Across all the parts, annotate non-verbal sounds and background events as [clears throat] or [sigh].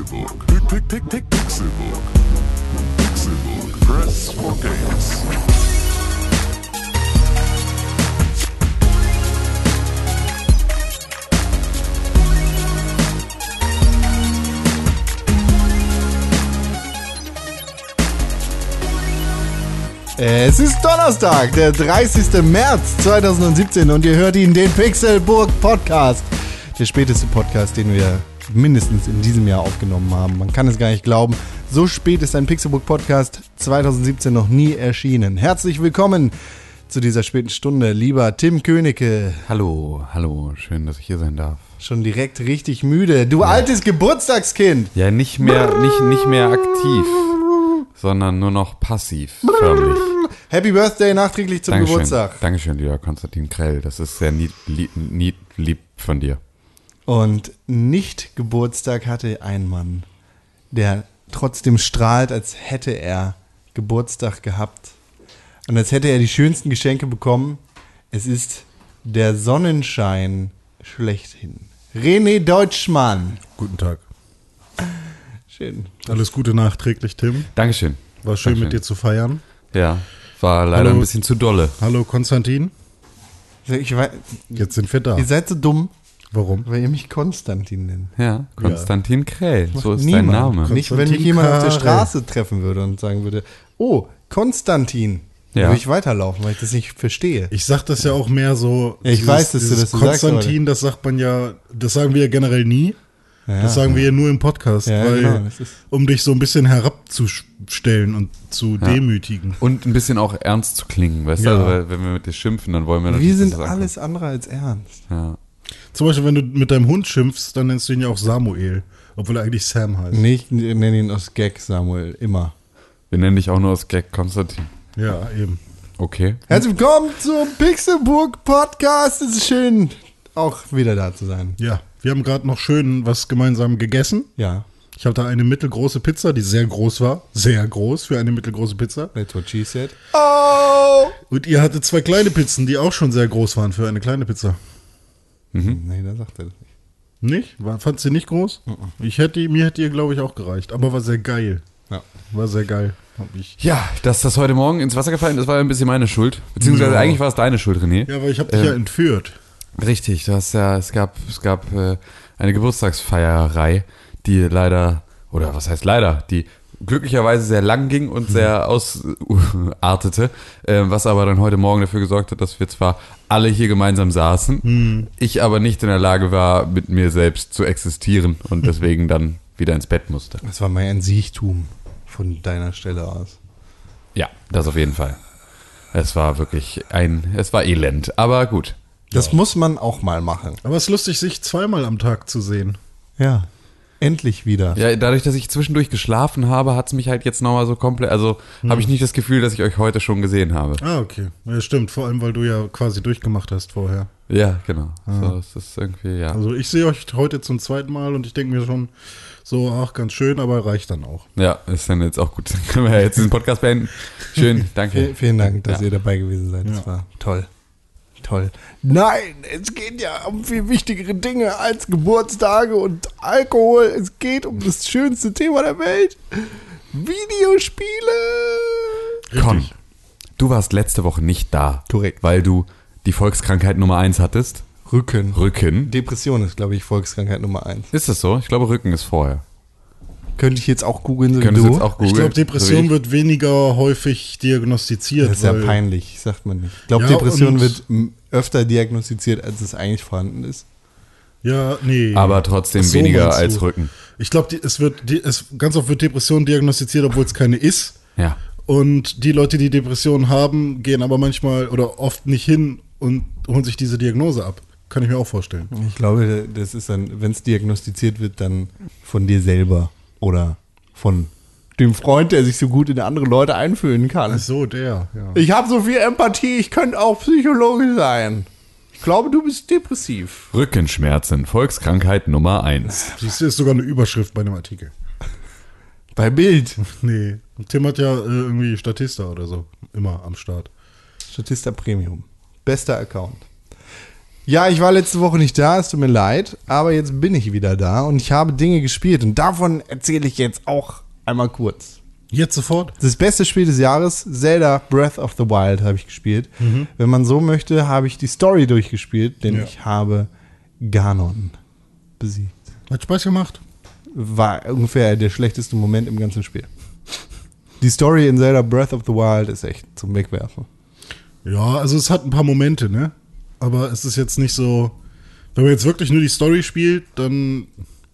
Pixelbook. Pick, pick, pick, Pixelbook. Pixelbook. Press for games. Es ist Donnerstag, der 30. März 2017 und ihr hört ihn, den Pixelburg Podcast. Der späteste Podcast, den wir mindestens in diesem Jahr aufgenommen haben. Man kann es gar nicht glauben. So spät ist ein Pixelburg Podcast 2017 noch nie erschienen. Herzlich willkommen zu dieser späten Stunde, lieber Tim Königke. Hallo, hallo, schön, dass ich hier sein darf. Schon direkt richtig müde. Du altes Geburtstagskind. Ja, nicht mehr, nicht, nicht mehr aktiv, sondern nur noch passiv, förmlich. Happy Birthday nachträglich zum Dankeschön, Geburtstag. Dankeschön, lieber Konstantin Krell. Das ist sehr lieb, lieb, lieb, lieb von dir. Und nicht Geburtstag hatte ein Mann, der trotzdem strahlt, als hätte er Geburtstag gehabt. Und als hätte er die schönsten Geschenke bekommen. Es ist der Sonnenschein schlechthin. René Deutschmann. Guten Tag. Schön. Alles Gute nachträglich, Tim. Dankeschön. War schön Dankeschön. mit dir zu feiern. Ja, war leider Hallo. ein bisschen zu dolle. Hallo Konstantin. Ich weiß, Jetzt sind wir da. ihr seid so dumm, Warum? weil ihr mich Konstantin nennt. Ja, Konstantin Krell, so ist Niemand. dein Name. Nicht, wenn mich Konstantin jemand auf der. Straße treffen würde und sagen würde, oh, Konstantin. Ja. würde ich weiterlaufen, weil ich das nicht verstehe. Ich sag das ja auch mehr so. Ja, ich weiß, dass du dieses das so sagst, Konstantin, das sagt man ja, das sagen wir ja generell nie. Ja. Das sagen wir ja nur im Podcast, Ja, weil, genau, um dich so ein bisschen herabzustellen und zu demütigen. Und ein bisschen auch ernst zu klingen, weißt Ja. du? Also, weil wenn wir mit dir schimpfen, dann wollen wir Wir natürlich, sind dass es alles andere als ernst. Ja. Zum Beispiel, wenn du mit deinem Hund schimpfst, dann nennst du ihn ja auch Samuel, obwohl er eigentlich Sam heißt. Nee, ich nenne ihn aus Gag Samuel, immer. Wir nennen dich auch nur aus Gag Konstantin. Ja, eben. Okay. Herzlich willkommen zum Pixelburg Podcast. Es ist schön, auch wieder da zu sein. Ja, wir haben gerade noch schön was gemeinsam gegessen. Ja, Ich hatte eine mittelgroße Pizza, die sehr groß war. Sehr groß für eine mittelgroße Pizza. that's what she said. Oh! Und ihr hattet zwei kleine Pizzen, die auch schon sehr groß waren für eine kleine Pizza. Nee, da sagt er das nicht. Nicht? War, fand sie nicht groß? Ich hätte, mir hätte ihr, glaube ich, auch gereicht. Aber war sehr geil. Ja. War sehr geil. Hab ich. Ja, dass das heute Morgen ins Wasser gefallen ist, war ein bisschen meine Schuld. Beziehungsweise Ja. eigentlich war es deine Schuld, René. Ja, weil ich habe dich Ähm, ja entführt. Richtig, du hast ja, es gab, es gab äh, eine Geburtstagsfeierei, die leider, oder was heißt leider, die glücklicherweise sehr lang ging und sehr ausartete, äh, was aber dann heute Morgen dafür gesorgt hat, dass wir zwar alle hier gemeinsam saßen, ich aber nicht in der Lage war, mit mir selbst zu existieren und deswegen dann wieder ins Bett musste. Das war mal ein Siechtum von deiner Stelle aus. Ja, das auf jeden Fall. Es war wirklich ein, es war elend, aber gut. Das muss man auch mal machen. Aber es ist lustig, sich zweimal am Tag zu sehen. Ja. Endlich wieder. Ja, dadurch, dass ich zwischendurch geschlafen habe, hat es mich halt jetzt nochmal so komplett, also habe ich nicht das Gefühl, dass ich euch heute schon gesehen habe. Ah, okay. Ja, stimmt. Vor allem, weil du ja quasi durchgemacht hast vorher. Ja, genau. So, es ist irgendwie, ja. Also ich sehe euch heute zum zweiten Mal und ich denke mir schon so, ach, ganz schön, aber reicht dann auch. Ja, ist dann jetzt auch gut. Dann [laughs] können wir ja jetzt diesen Podcast beenden. Schön, [laughs] danke. Vielen, Dank, dass Ja. ihr dabei gewesen seid. Das Ja. war toll. Toll. Nein, es geht ja um viel wichtigere Dinge als Geburtstage und Alkohol. Es geht um das schönste Thema der Welt. Videospiele. Con, du warst letzte Woche nicht da. Korrekt. Weil du die Volkskrankheit Nummer eins hattest. Rücken. Rücken. Depression ist, glaube ich, Volkskrankheit Nummer eins. Ist das so? Ich glaube, Rücken ist vorher. Könnte ich jetzt auch googeln, so wie Könntest jetzt auch googeln? Ich glaube, so wie Depression ich? wird weniger häufig diagnostiziert. das ist ja peinlich, sagt man nicht. Ich glaube, Ja, Depression wird öfter diagnostiziert, als es eigentlich vorhanden ist. Ja, nee. Aber trotzdem so, weniger als Rücken. Ich glaube, es wird, die, es, ganz oft wird Depression diagnostiziert, obwohl es keine ist. Ja. Und die Leute, die Depressionen haben, gehen aber manchmal oder oft nicht hin und holen sich diese Diagnose ab. Kann ich mir auch vorstellen. Ich glaube, das ist dann, wenn es diagnostiziert wird, dann von dir selber oder von dem Freund, der sich so gut in andere Leute einfühlen kann. Ach so, der, ja. Ich habe so viel Empathie, ich könnte auch Psychologe sein. Ich glaube, du bist depressiv. Rückenschmerzen, Volkskrankheit Nummer eins. Siehst du, ist sogar eine Überschrift bei einem Artikel. Bei Bild. [laughs] Nee. Tim hat ja äh, irgendwie Statista oder so. Immer am Start. Statista Premium. Bester Account. Ja, ich war letzte Woche nicht da, es tut mir leid, aber jetzt bin ich wieder da und ich habe Dinge gespielt und davon erzähle ich jetzt auch einmal kurz. Jetzt sofort? Das beste Spiel des Jahres, Zelda Breath of the Wild, habe ich gespielt. Wenn man so möchte, habe ich die Story durchgespielt, denn Ja. ich habe Ganon besiegt. Hat Spaß gemacht? War ungefähr der schlechteste Moment im ganzen Spiel. Die Story in Zelda Breath of the Wild ist echt zum Wegwerfen. Ja, also es hat ein paar Momente, ne? Aber es ist jetzt nicht so. Wenn man jetzt wirklich nur die Story spielt, dann.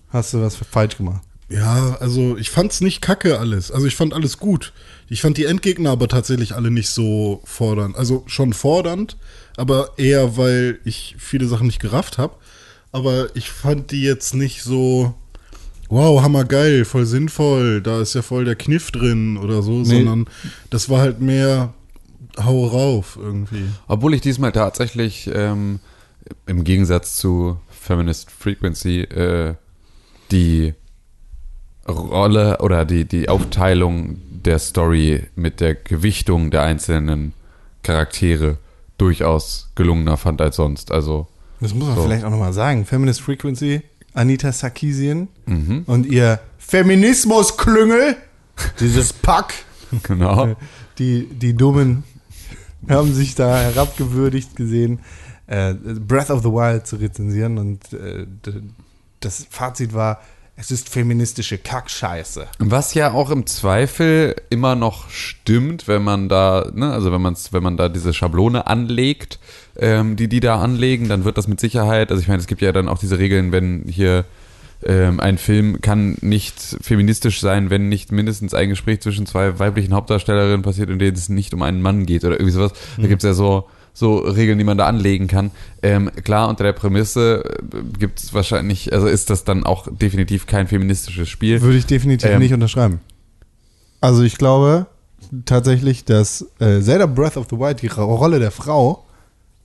Hast du was falsch gemacht? Ja, also ich fand's nicht kacke alles. Also ich fand alles gut. Ich fand die Endgegner aber tatsächlich alle nicht so fordernd. Also schon fordernd, aber eher, weil ich viele Sachen nicht gerafft habe. Aber ich fand die jetzt nicht so. Wow, hammergeil, voll sinnvoll, da ist ja voll der Kniff drin oder so, sondern das war halt mehr hau rauf irgendwie. Obwohl ich diesmal tatsächlich ähm, im Gegensatz zu Feminist Frequency äh, die Rolle oder die, die Aufteilung der Story mit der Gewichtung der einzelnen Charaktere durchaus gelungener fand als sonst. Also Das muss man So. vielleicht auch nochmal sagen. Feminist Frequency, Anita Sarkeesian Mhm. und ihr Feminismusklüngel, dieses Pack, [laughs] genau. die, die Dummen [laughs] haben sich da herabgewürdigt gesehen, äh, Breath of the Wild zu rezensieren und äh, das Fazit war, es ist feministische Kackscheiße. Was ja auch im Zweifel immer noch stimmt, wenn man da, ne, also wenn man wenn man da diese Schablone anlegt, ähm, die die da anlegen, dann wird das mit Sicherheit, also ich meine, es gibt ja dann auch diese Regeln, wenn hier ähm, ein Film kann nicht feministisch sein, wenn nicht mindestens ein Gespräch zwischen zwei weiblichen Hauptdarstellerinnen passiert, in dem es nicht um einen Mann geht oder irgendwie sowas. Da gibt's ja so so Regeln, die man da anlegen kann. Ähm, klar, unter der Prämisse äh, gibt es wahrscheinlich, also ist das dann auch definitiv kein feministisches Spiel. Würde ich definitiv Ähm. nicht unterschreiben. Also ich glaube tatsächlich, dass äh, Zelda Breath of the Wild die Ro- Rolle der Frau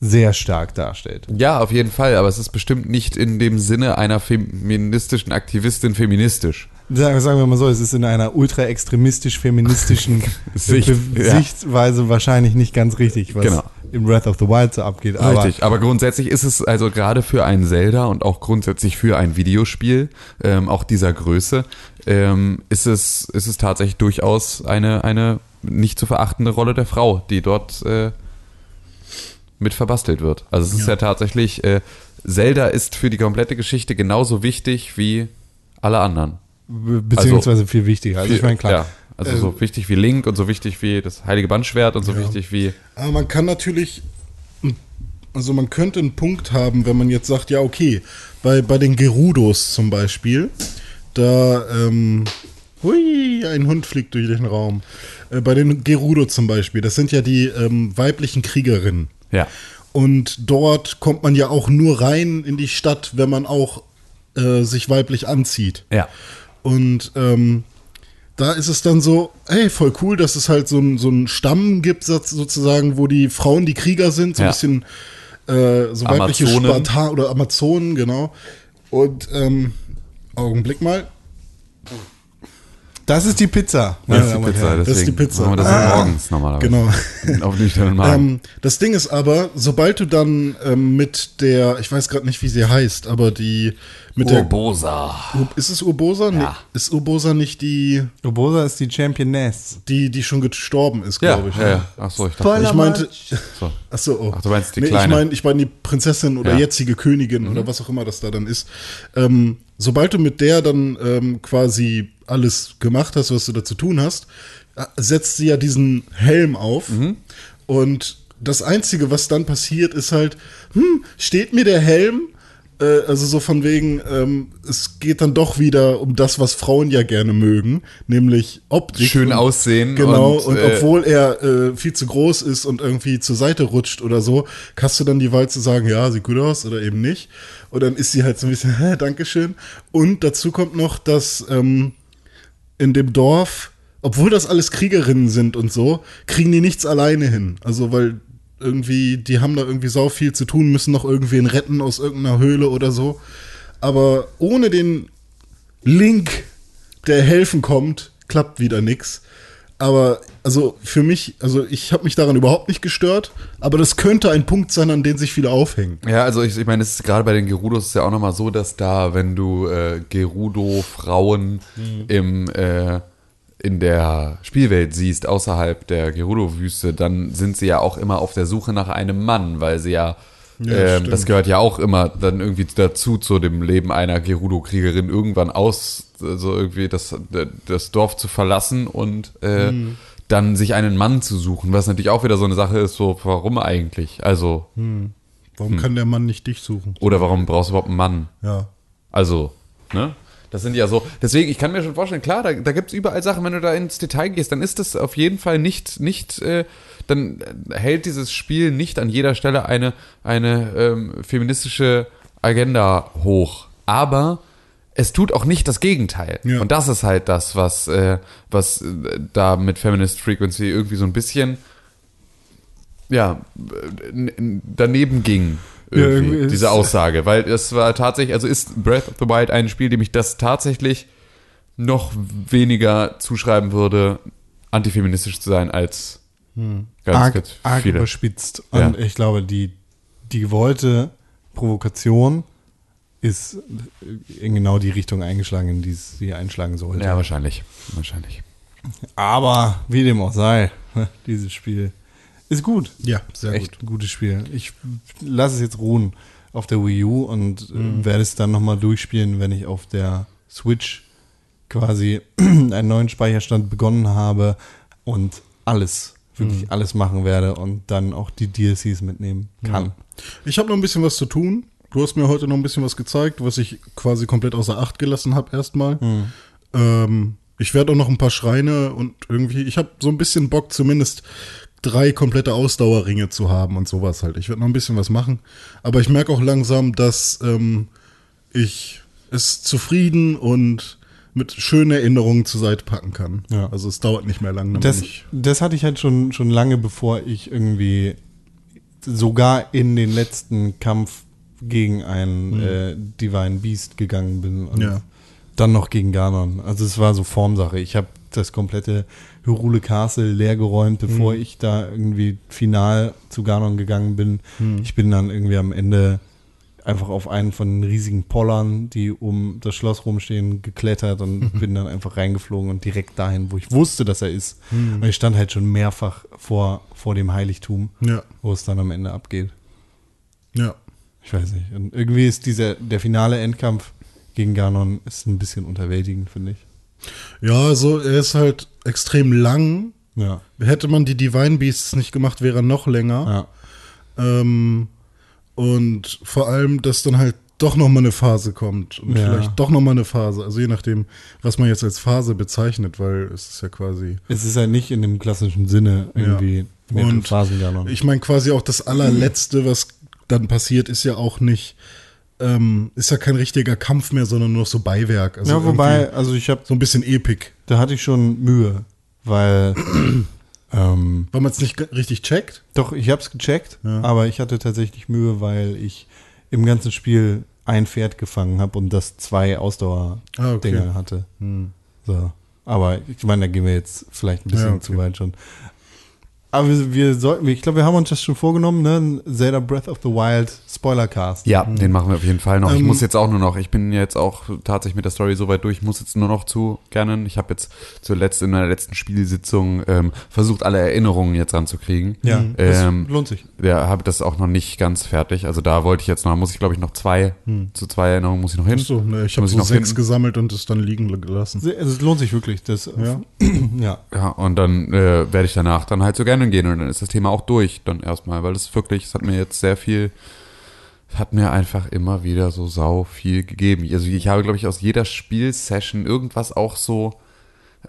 sehr stark darstellt. Ja, auf jeden Fall, aber es ist bestimmt nicht in dem Sinne einer feministischen Aktivistin feministisch. Sagen, sagen wir mal so, es ist in einer ultra-extremistisch-feministischen [laughs] Sicht, Be- ja. Sichtweise wahrscheinlich nicht ganz richtig, was Genau. im Breath of the Wild so abgeht. Aber Richtig, aber grundsätzlich ist es also gerade für ein Zelda und auch grundsätzlich für ein Videospiel, ähm, auch dieser Größe, ähm, ist, es, ist es tatsächlich durchaus eine, eine nicht zu verachtende Rolle der Frau, die dort äh, mit verbastelt wird. Also es ist ja, tatsächlich, äh, Zelda ist für die komplette Geschichte genauso wichtig wie alle anderen. be- beziehungsweise viel wichtiger. Also ich meine, klar. Ja, also so wichtig wie Link und so wichtig wie das Heilige Bandschwert und so wichtig wie Aber man kann natürlich, also man könnte einen Punkt haben, wenn man jetzt sagt, ja, okay, bei, bei den Gerudos zum Beispiel, da, ähm, hui, ein Hund fliegt durch den Raum. Äh, bei den Gerudo zum Beispiel, das sind ja die ähm, weiblichen Kriegerinnen. Ja. Und dort kommt man ja auch nur rein in die Stadt, wenn man auch äh, sich weiblich anzieht. Ja. Und ähm, da ist es dann so, hey, voll cool, dass es halt so einen so einen Stamm gibt, so- sozusagen, wo die Frauen die Krieger sind, so ein Ja. bisschen äh, so weibliche. Spartan oder Amazonen, genau. Und ähm, Augenblick mal. Das ist die Pizza. Das ist die Pizza, Das ist die Pizza. machen wir das Ah. morgens normalerweise. Genau. [laughs] Auf nüchternen Magen. Ähm, das Ding ist aber, sobald du dann ähm, mit der, ich weiß gerade nicht, wie sie heißt, aber die mit der Bosa. ist es Urbosa? Nee, Ja. ist Urbosa nicht die, Urbosa ist die Championess. die, die schon gestorben ist, Ja, glaube ich. ja, ja. Ach so, ich dachte. Spoiler. Ich meinte, So. ach so, oh. Ach, du meinst die nee, ich Kleine. meine, ich meine die Prinzessin oder Ja. Mhm. jetzige Königin oder was auch immer das da dann ist. Ähm, sobald du mit der dann ähm, quasi alles gemacht hast, was du da zu tun hast, äh, setzt sie ja diesen Helm auf Mhm. und das Einzige, was dann passiert, ist halt, hm, steht mir der Helm? Äh, Also so von wegen, ähm, es geht dann doch wieder um das, was Frauen ja gerne mögen, nämlich Optik. Schön und- aussehen Genau, und, und, äh, obwohl er äh, viel zu groß ist und irgendwie zur Seite rutscht oder so, hast du dann die Wahl zu sagen, ja, sieht gut aus oder eben nicht. Und dann ist sie halt so ein bisschen, [laughs] hä, Dankeschön. Und dazu kommt noch, dass ähm, in dem Dorf, obwohl das alles Kriegerinnen sind und so, kriegen die nichts alleine hin. Also weil irgendwie, die haben da irgendwie sau viel zu tun, müssen noch irgendwen retten aus irgendeiner Höhle oder so. Aber ohne den Link, der helfen kommt, klappt wieder nix. aber also für mich, also ich habe mich daran überhaupt nicht gestört, aber das könnte ein Punkt sein, an den sich viele aufhängen. Ja, also ich, ich meine, es ist gerade bei den Gerudos ist ja auch nochmal so, dass da, wenn du äh, Gerudo-Frauen im äh, in der Spielwelt siehst, außerhalb der Gerudo-Wüste, dann sind sie ja auch immer auf der Suche nach einem Mann, weil sie ja, Ja, ähm, das gehört ja auch immer dann irgendwie dazu, zu dem Leben einer Gerudo-Kriegerin, irgendwann aus, also irgendwie das, das Dorf zu verlassen und äh, Mhm. dann sich einen Mann zu suchen, was natürlich auch wieder so eine Sache ist, so, warum eigentlich? Also, Hm. Warum kann der Mann nicht dich suchen? oder warum brauchst du überhaupt einen Mann? Ja. Also, ne? Das sind ja so. Deswegen, ich kann mir schon vorstellen, klar, da, da gibt es überall Sachen, wenn du da ins Detail gehst, dann ist das auf jeden Fall nicht, nicht, äh, dann hält dieses Spiel nicht an jeder Stelle eine, eine ähm, feministische Agenda hoch. Aber es tut auch nicht das Gegenteil. Ja. Und das ist halt das, was, äh, was äh, da mit Feminist Frequency irgendwie so ein bisschen ja, äh, daneben ging. Ja, Irgendwie, ist- diese Aussage, weil es war tatsächlich, also ist Breath of the Wild ein Spiel, dem ich das tatsächlich noch weniger zuschreiben würde, antifeministisch zu sein als ganz, arg, ganz arg überspitzt. Ja. Und ich glaube, die, die gewollte Provokation ist in genau die Richtung eingeschlagen, in die sie einschlagen sollte. Ja, wahrscheinlich. Wahrscheinlich. Aber wie dem auch sei, [laughs] dieses Spiel ist gut. Ja, sehr Echt gut. ein gutes Spiel. Ich lasse es jetzt ruhen auf der Wii U und äh, werde es dann nochmal durchspielen, wenn ich auf der Switch quasi [clears throat] einen neuen Speicherstand begonnen habe und alles, wirklich alles machen werde und dann auch die DLCs mitnehmen kann. Ich habe noch ein bisschen was zu tun. Du hast mir heute noch ein bisschen was gezeigt, was ich quasi komplett außer Acht gelassen habe erstmal. Ähm, ich werde auch noch ein paar Schreine und irgendwie, ich habe so ein bisschen Bock, zumindest drei komplette Ausdauerringe zu haben und sowas halt. Ich werde noch ein bisschen was machen. Aber ich merke auch langsam, dass ähm, ich es zufrieden und mit schönen Erinnerungen zur Seite packen kann. Ja. Also es dauert nicht mehr lange. Das, das hatte ich halt schon, schon lange, bevor ich irgendwie sogar in den letzten Kampf gegen ein äh, Divine Beast gegangen bin und Ja. dann noch gegen Ganon. Also es war so Formsache. Ich habe das komplette Hyrule Castle leergeräumt, bevor ich da irgendwie final zu Ganon gegangen bin. Ich bin dann irgendwie am Ende einfach auf einen von den riesigen Pollern, die um das Schloss rumstehen, geklettert und [laughs] bin dann einfach reingeflogen und direkt dahin, wo ich wusste, dass er ist. Und ich stand halt schon mehrfach vor, vor dem Heiligtum, ja, wo es dann am Ende abgeht. ja. Ich weiß nicht. Und irgendwie ist dieser, der finale Endkampf gegen Ganon ist ein bisschen unterwältigend, finde ich. Ja, so, er ist halt extrem lang. Ja. Hätte man die Divine Beasts nicht gemacht, wäre er noch länger. Ja. Ähm, und vor allem, dass dann halt doch noch mal eine Phase kommt. Und Ja. vielleicht doch noch mal eine Phase. Also je nachdem, was man jetzt als Phase bezeichnet, weil es ist ja quasi. Es ist halt nicht in dem klassischen Sinne irgendwie mit Und Phasen. Ich meine, quasi auch das allerletzte, was dann passiert, ist ja auch nicht, ähm, ist ja kein richtiger Kampf mehr, sondern nur noch so Beiwerk. Also ja, wobei, also ich habe, So ein bisschen Epik. da hatte ich schon Mühe, weil [clears throat] ähm, Weil man es nicht richtig checkt. Doch, ich habe es gecheckt, Ja. aber ich hatte tatsächlich Mühe, weil ich im ganzen Spiel ein Pferd gefangen habe und das zwei Ausdauer-Dinger Ah, okay. hatte. So. Aber ich meine, da gehen wir jetzt vielleicht ein bisschen Ja, okay. zu weit schon. Aber wir, wir sollten, ich glaube, wir haben uns das schon vorgenommen, ne? Ein Zelda Breath of the Wild Spoilercast. Ja, den machen wir auf jeden Fall noch. ich Ähm, muss jetzt auch nur noch, ich bin jetzt auch tatsächlich mit der Story so weit durch, ich muss jetzt nur noch zu Ganon. Ich habe jetzt zuletzt in meiner letzten Spielsitzung ähm, versucht, alle Erinnerungen jetzt ranzukriegen. Ja, das Ähm, lohnt sich. Ja, habe das auch noch nicht ganz fertig. Also da wollte ich jetzt noch, muss ich glaube ich noch zwei, zu zwei Erinnerungen muss ich noch hin. Achso, ne, ich habe ich so noch sechs finden. gesammelt und es dann liegen gelassen. Also es lohnt sich wirklich. Das, Ja. [clears throat] ja. Ja, und dann äh, werde ich danach dann halt zu Ganon gehen und dann ist das Thema auch durch dann erstmal, weil das wirklich, es hat mir jetzt sehr viel, es hat mir einfach immer wieder so sau viel gegeben. Also ich habe, glaube ich, aus jeder Spielsession irgendwas auch so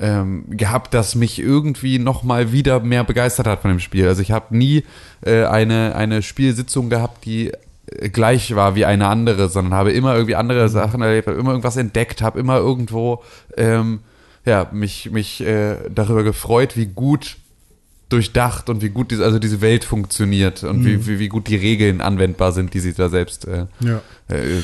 ähm, gehabt, das mich irgendwie noch mal wieder mehr begeistert hat von dem Spiel. Also ich habe nie äh, eine, eine Spielsitzung gehabt, die äh, gleich war wie eine andere, sondern habe immer irgendwie andere Sachen erlebt, habe immer irgendwas entdeckt, habe immer irgendwo ähm, ja, mich, mich äh, darüber gefreut, wie gut durchdacht und wie gut diese, also diese Welt funktioniert und wie, wie, wie gut die Regeln anwendbar sind, die sie da selbst äh, Ja. äh,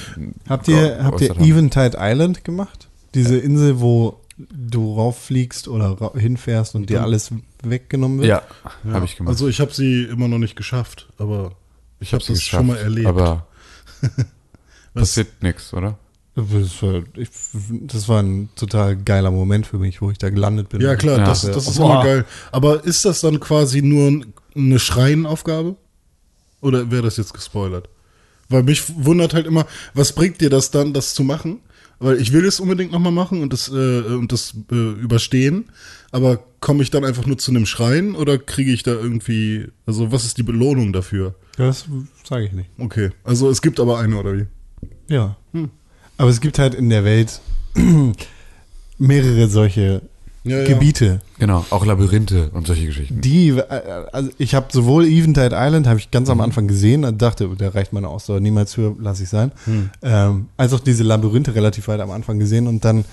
Habt ihr, habt ihr haben. Eventide Island gemacht? Diese Insel, wo du rauffliegst oder hinfährst und dir alles weggenommen wird? Ja, habe ich gemacht. Also ich habe sie immer noch nicht geschafft, aber ich habe sie das schon mal erlebt. Aber [laughs] passiert nichts, oder? Das war, ich, das war ein total geiler Moment für mich, wo ich da gelandet bin. ja klar, Ja. das, das ist Boah. immer geil. Aber ist das dann quasi nur eine Schreienaufgabe? Oder wäre das jetzt gespoilert? Weil mich wundert halt immer, was bringt dir das dann, das zu machen? Weil ich will es unbedingt nochmal machen und das, äh, und das äh, überstehen, aber komme ich dann einfach nur zu einem Schreien oder kriege ich da irgendwie, also was ist die Belohnung dafür? Das sage ich nicht. Okay, also es gibt aber eine oder wie? Ja. Aber es gibt halt in der Welt [clears throat] mehrere solche Ja, ja. Gebiete. Genau, auch Labyrinthe und solche Geschichten. Die, äh, also ich habe sowohl Eventide Island, habe ich ganz am Anfang gesehen, und dachte, da reicht meine Ausdauer niemals für, lasse ich sein, ähm, als auch diese Labyrinthe relativ weit am Anfang gesehen und dann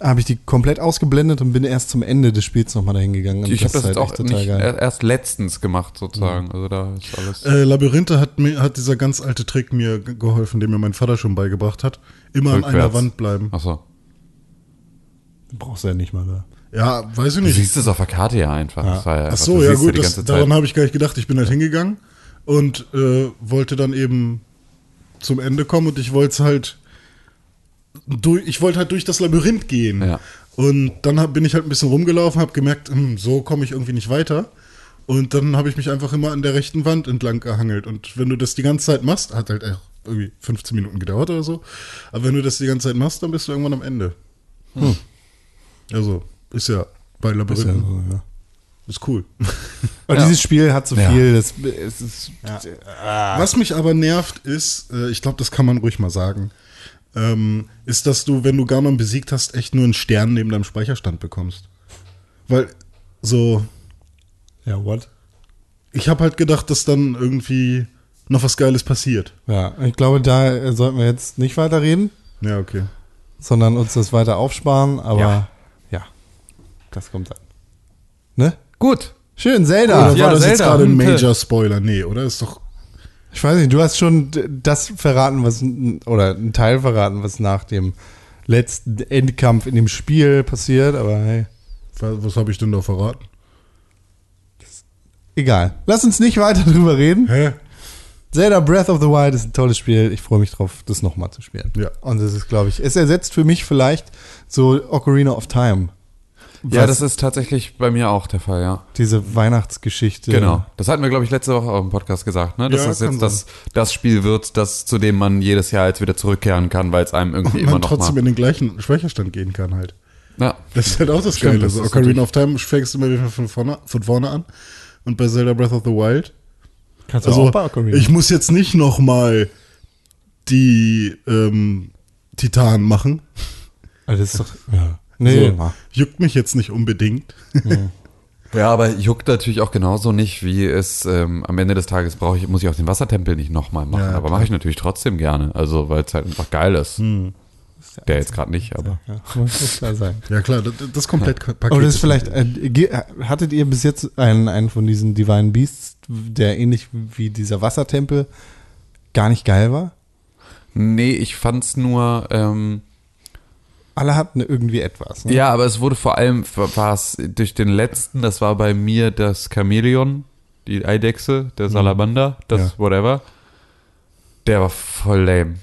habe ich die komplett ausgeblendet und bin erst zum Ende des Spiels nochmal dahin gegangen. Und Ich habe das ist jetzt auch echt total nicht geil. er- erst letztens gemacht, sozusagen. Also da ist alles. Äh, Labyrinthe hat mir hat dieser ganz alte Trick mir ge- geholfen, den mir mein Vater schon beigebracht hat. Immer an einer Rückwärts. Wand bleiben. Achso. Brauchst du ja nicht mal da. Ja, weiß ich Du nicht. siehst es auf der Karte ja einfach. Ja. Ja Ach einfach, so, du ja gut, das, daran habe ich gar nicht gedacht. Ich bin halt hingegangen und äh, wollte dann eben zum Ende kommen und ich wollte es halt durch, ich wollte halt durch das Labyrinth gehen. Ja. Und dann hab, bin ich halt ein bisschen rumgelaufen, habe gemerkt, hm, so komme ich irgendwie nicht weiter. Und dann habe ich mich einfach immer an der rechten Wand entlang gehangelt. Und wenn du das die ganze Zeit machst, hat halt auch irgendwie 15 Minuten gedauert oder so. Aber wenn du das die ganze Zeit machst, dann bist du irgendwann am Ende. Also, ist ja bei Ist ja so, ja. Ist cool. [laughs] Aber Ja. dieses Spiel hat so Ja. viel, das, es ist, Was mich aber nervt, ist, äh, ich glaube, das kann man ruhig mal sagen, ähm, ist, dass du, wenn du Ganon besiegt hast, echt nur einen Stern neben deinem Speicherstand bekommst. Weil so, ja, what? ich habe halt gedacht, dass dann irgendwie noch was Geiles passiert. Ja, ich glaube, da äh, sollten wir jetzt nicht weiterreden, Ja, okay. sondern uns das weiter aufsparen, aber ja, Ja. das kommt dann. Ne? Gut. Schön, Zelda. Oder ja, war das jetzt Zelda. gerade ein Hm, Major Spoiler? Nee, oder? Ist doch. Ich weiß nicht, du hast schon das verraten, was, oder einen Teil verraten, was nach dem letzten Endkampf in dem Spiel passiert, aber hey, Was, was habe ich denn da verraten? egal. Lass uns nicht weiter [laughs] drüber reden. Hä? Zelda Breath of the Wild ist ein tolles Spiel. Ich freue mich drauf, das nochmal zu spielen. Ja. Und das ist, glaube ich, es ersetzt für mich vielleicht so Ocarina of Time. Ja, das ist tatsächlich bei mir auch der Fall, ja. diese Weihnachtsgeschichte. Genau. Das hatten wir, glaube ich, letzte Woche auch im Podcast gesagt, ne? Dass Ja, das jetzt das, das Spiel wird, das, zu dem man jedes Jahr jetzt wieder zurückkehren kann, weil es einem irgendwie Und immer man noch trotzdem mal, in den gleichen Speicherstand gehen kann halt. ja, Das ist halt auch das Stimmt, Geile. das So, ist Ocarina of Time fängst du immer wieder von vorne, von vorne an. Und bei Zelda Breath of the Wild Kannst du Also, auch Ocarina. ich muss jetzt nicht noch mal die ähm, Titanen machen. Also das ist doch, ja. Nee, so, juckt mich jetzt nicht unbedingt. Ja, aber juckt natürlich auch genauso nicht, wie es ähm, am Ende des Tages brauche ich, muss ich auch den Wassertempel nicht nochmal machen. Ja, aber mache ich natürlich trotzdem gerne. Also, weil es halt einfach geil ist. Hm. Der jetzt gerade nicht, aber. ja, muss klar sein. [laughs] Ja klar, das, das Komplettpaket. Aber das ist vielleicht, äh, hattet ihr bis jetzt einen, einen von diesen Divine Beasts, der ähnlich wie dieser Wassertempel gar nicht geil war? Nee, ich fand's nur, ähm, Alle hatten irgendwie etwas. Ne? ja, aber es wurde vor allem, war es durch den letzten, das war bei mir das Chamäleon, die Eidechse, der Salamander, das Ja. whatever. Der war voll lame.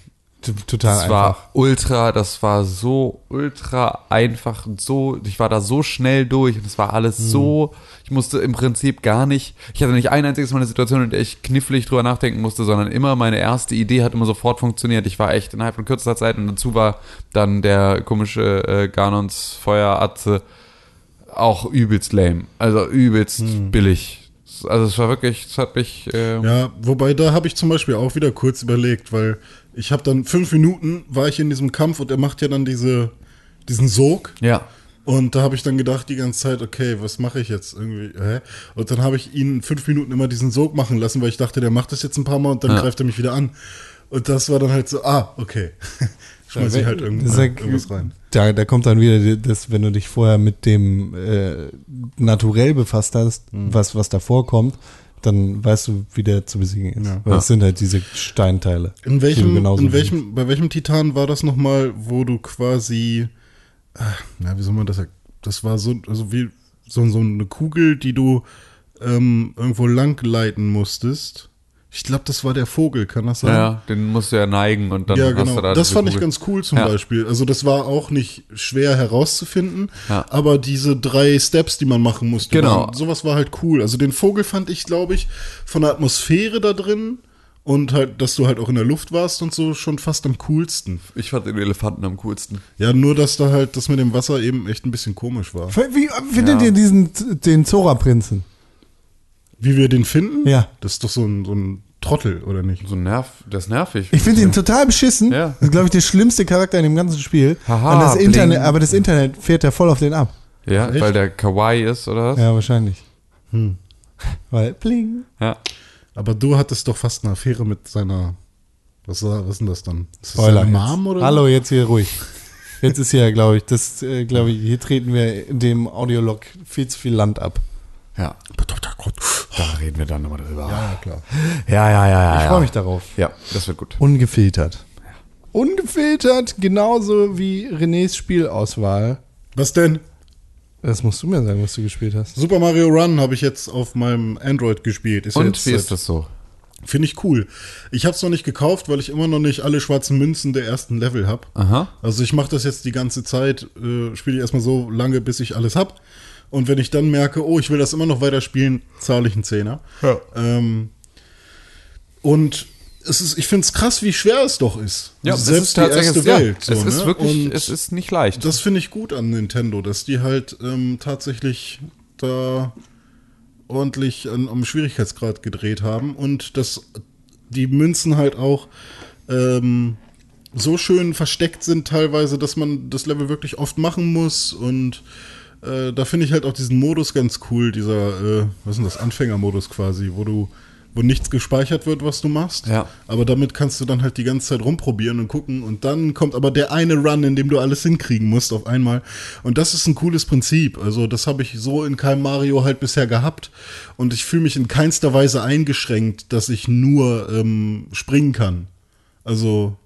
Total Das einfach. war ultra, das war so ultra einfach und so, ich war da so schnell durch und es war alles Hm. so, ich musste im Prinzip gar nicht, ich hatte nicht ein einziges Mal eine Situation, in der ich knifflig drüber nachdenken musste, sondern immer meine erste Idee hat immer sofort funktioniert. Ich war echt innerhalb von kürzester Zeit und dazu war dann der komische äh, Ganons Feueratze auch übelst lame, also übelst Hm. billig. Also es war wirklich, es hat mich, äh, Ja, wobei da habe ich zum Beispiel auch wieder kurz überlegt, weil ich habe dann fünf Minuten war ich in diesem Kampf und er macht ja dann diese, diesen Sog. ja. Und da habe ich dann gedacht die ganze Zeit, okay, was mache ich jetzt irgendwie? Hä? Und dann habe ich ihn fünf Minuten immer diesen Sog machen lassen, weil ich dachte, der macht das jetzt ein paar Mal und dann Ja. greift er mich wieder an. Und das war dann halt so, ah, okay. [laughs] Schmeiß ich halt irgendwas, ja- irgendwas rein. Da, da kommt dann wieder das, wenn du dich vorher mit dem äh, Naturell befasst hast, was, was da vorkommt, dann weißt du, wie der zu besiegen ist. Ja. Weil das sind halt diese Steinteile. In welchem, in welchem, bei welchem Titan war das nochmal, wo du quasi na, wie soll man das sagen? Das war so, also wie so, so eine Kugel, die du ähm, irgendwo lang leiten musstest. Ich glaube, das war der Vogel, kann das sein? Ja, den musst du ja neigen und dann ja, hast genau. du da das fand ich Kugel. ganz cool zum Ja. Beispiel. Also das war auch nicht schwer herauszufinden, Ja. aber diese drei Steps, die man machen musste, Genau. waren, sowas war halt cool. Also den Vogel fand ich, glaube ich, von der Atmosphäre da drin und halt, dass du halt auch in der Luft warst und so schon fast am coolsten. Ich fand den Elefanten am coolsten. Ja, nur dass da halt das mit dem Wasser eben echt ein bisschen komisch war. Wie findet Ja. ihr diesen, den Zora-Prinzen? Wie wir den finden? Ja. Das ist doch so ein, so ein Trottel, oder nicht? So ein Nerv, das ist nervig. Ich finde ihn total beschissen. Ja. Das ist, glaube ich, der schlimmste Charakter in dem ganzen Spiel. Haha, Und das bling. Internet, aber das Internet fährt ja voll auf den ab. Ja, Echt? weil der Kawaii ist, oder was? Ja, wahrscheinlich. Hm. [laughs] Weil, bling. Ja. Aber du hattest doch fast eine Affäre mit seiner. Was, war- was ist denn das dann? Ist das Spoiler. jetzt. Mom oder? so? Hallo, jetzt hier ruhig. Jetzt ist hier, glaube ich, das, äh, glaube ich, hier treten wir in dem Audiolog viel zu viel Land ab. Ja. Da reden wir dann nochmal drüber. Ja, klar. ja, ja, ja. ja Ich ja. freue mich darauf. Ja, das wird gut. Ungefiltert. Ungefiltert, genauso wie Renés Spielauswahl. Was denn? Das musst du mir sagen, was du gespielt hast. Super Mario Run habe ich jetzt auf meinem Android gespielt. Ist ja Und jetzt wie ist das so? Finde ich cool. Ich habe es noch nicht gekauft, weil ich immer noch nicht alle schwarzen Münzen der ersten Level habe. Aha. Also ich mache das jetzt die ganze Zeit, äh, spiele ich erstmal so lange, bis ich alles hab. Und wenn ich dann merke, oh, ich will das immer noch weiterspielen, zahle ich einen Zehner. Ja. Ähm, und es ist, ich finde es krass, wie schwer es doch ist. Also selbst die erste ja, Welt. So, es ist ne? wirklich, Und es ist nicht leicht. das finde ich gut an Nintendo, dass die halt ähm, tatsächlich da ordentlich an, am Schwierigkeitsgrad gedreht haben und dass die Münzen halt auch ähm, so schön versteckt sind teilweise, dass man das Level wirklich oft machen muss und äh, da finde ich halt auch diesen Modus ganz cool, dieser, äh, was ist denn das, Anfängermodus quasi, wo du, wo nichts gespeichert wird, was du machst. Ja. Aber damit kannst du dann halt die ganze Zeit rumprobieren und gucken und dann kommt aber der eine Run, in dem du alles hinkriegen musst auf einmal. Und das ist ein cooles Prinzip. Also das habe ich so in keinem Mario halt bisher gehabt und ich fühle mich in keinster Weise eingeschränkt, dass ich nur ähm, springen kann. Also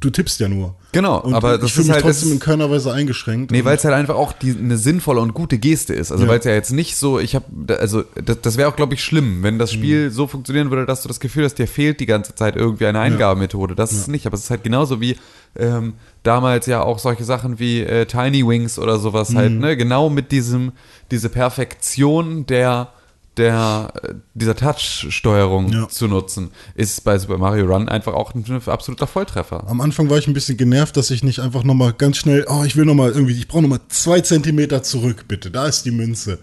du tippst ja nur. Genau, und aber ich das fühle ist mich halt- trotzdem in keiner Weise eingeschränkt. Nee, weil es halt einfach auch die, eine sinnvolle und gute Geste ist. Also Ja. weil es ja jetzt nicht so, ich habe, also das, das wäre auch, glaube ich, schlimm, wenn Mhm. das Spiel so funktionieren würde, dass du das Gefühl hast, dir fehlt die ganze Zeit irgendwie eine Eingabemethode. Das ist nicht, aber es ist halt genauso wie ähm, damals ja auch solche Sachen wie äh, Tiny Wings oder sowas halt, Mhm. ne? Genau mit diesem, diese Perfektion der der äh, dieser Touch-Steuerung Ja. zu nutzen, ist bei Super Mario Run einfach auch ein absoluter Volltreffer. Am Anfang war ich ein bisschen genervt, dass ich nicht einfach nochmal ganz schnell, oh, ich will nochmal irgendwie, ich brauche nochmal zwei Zentimeter zurück, bitte. Da ist die Münze.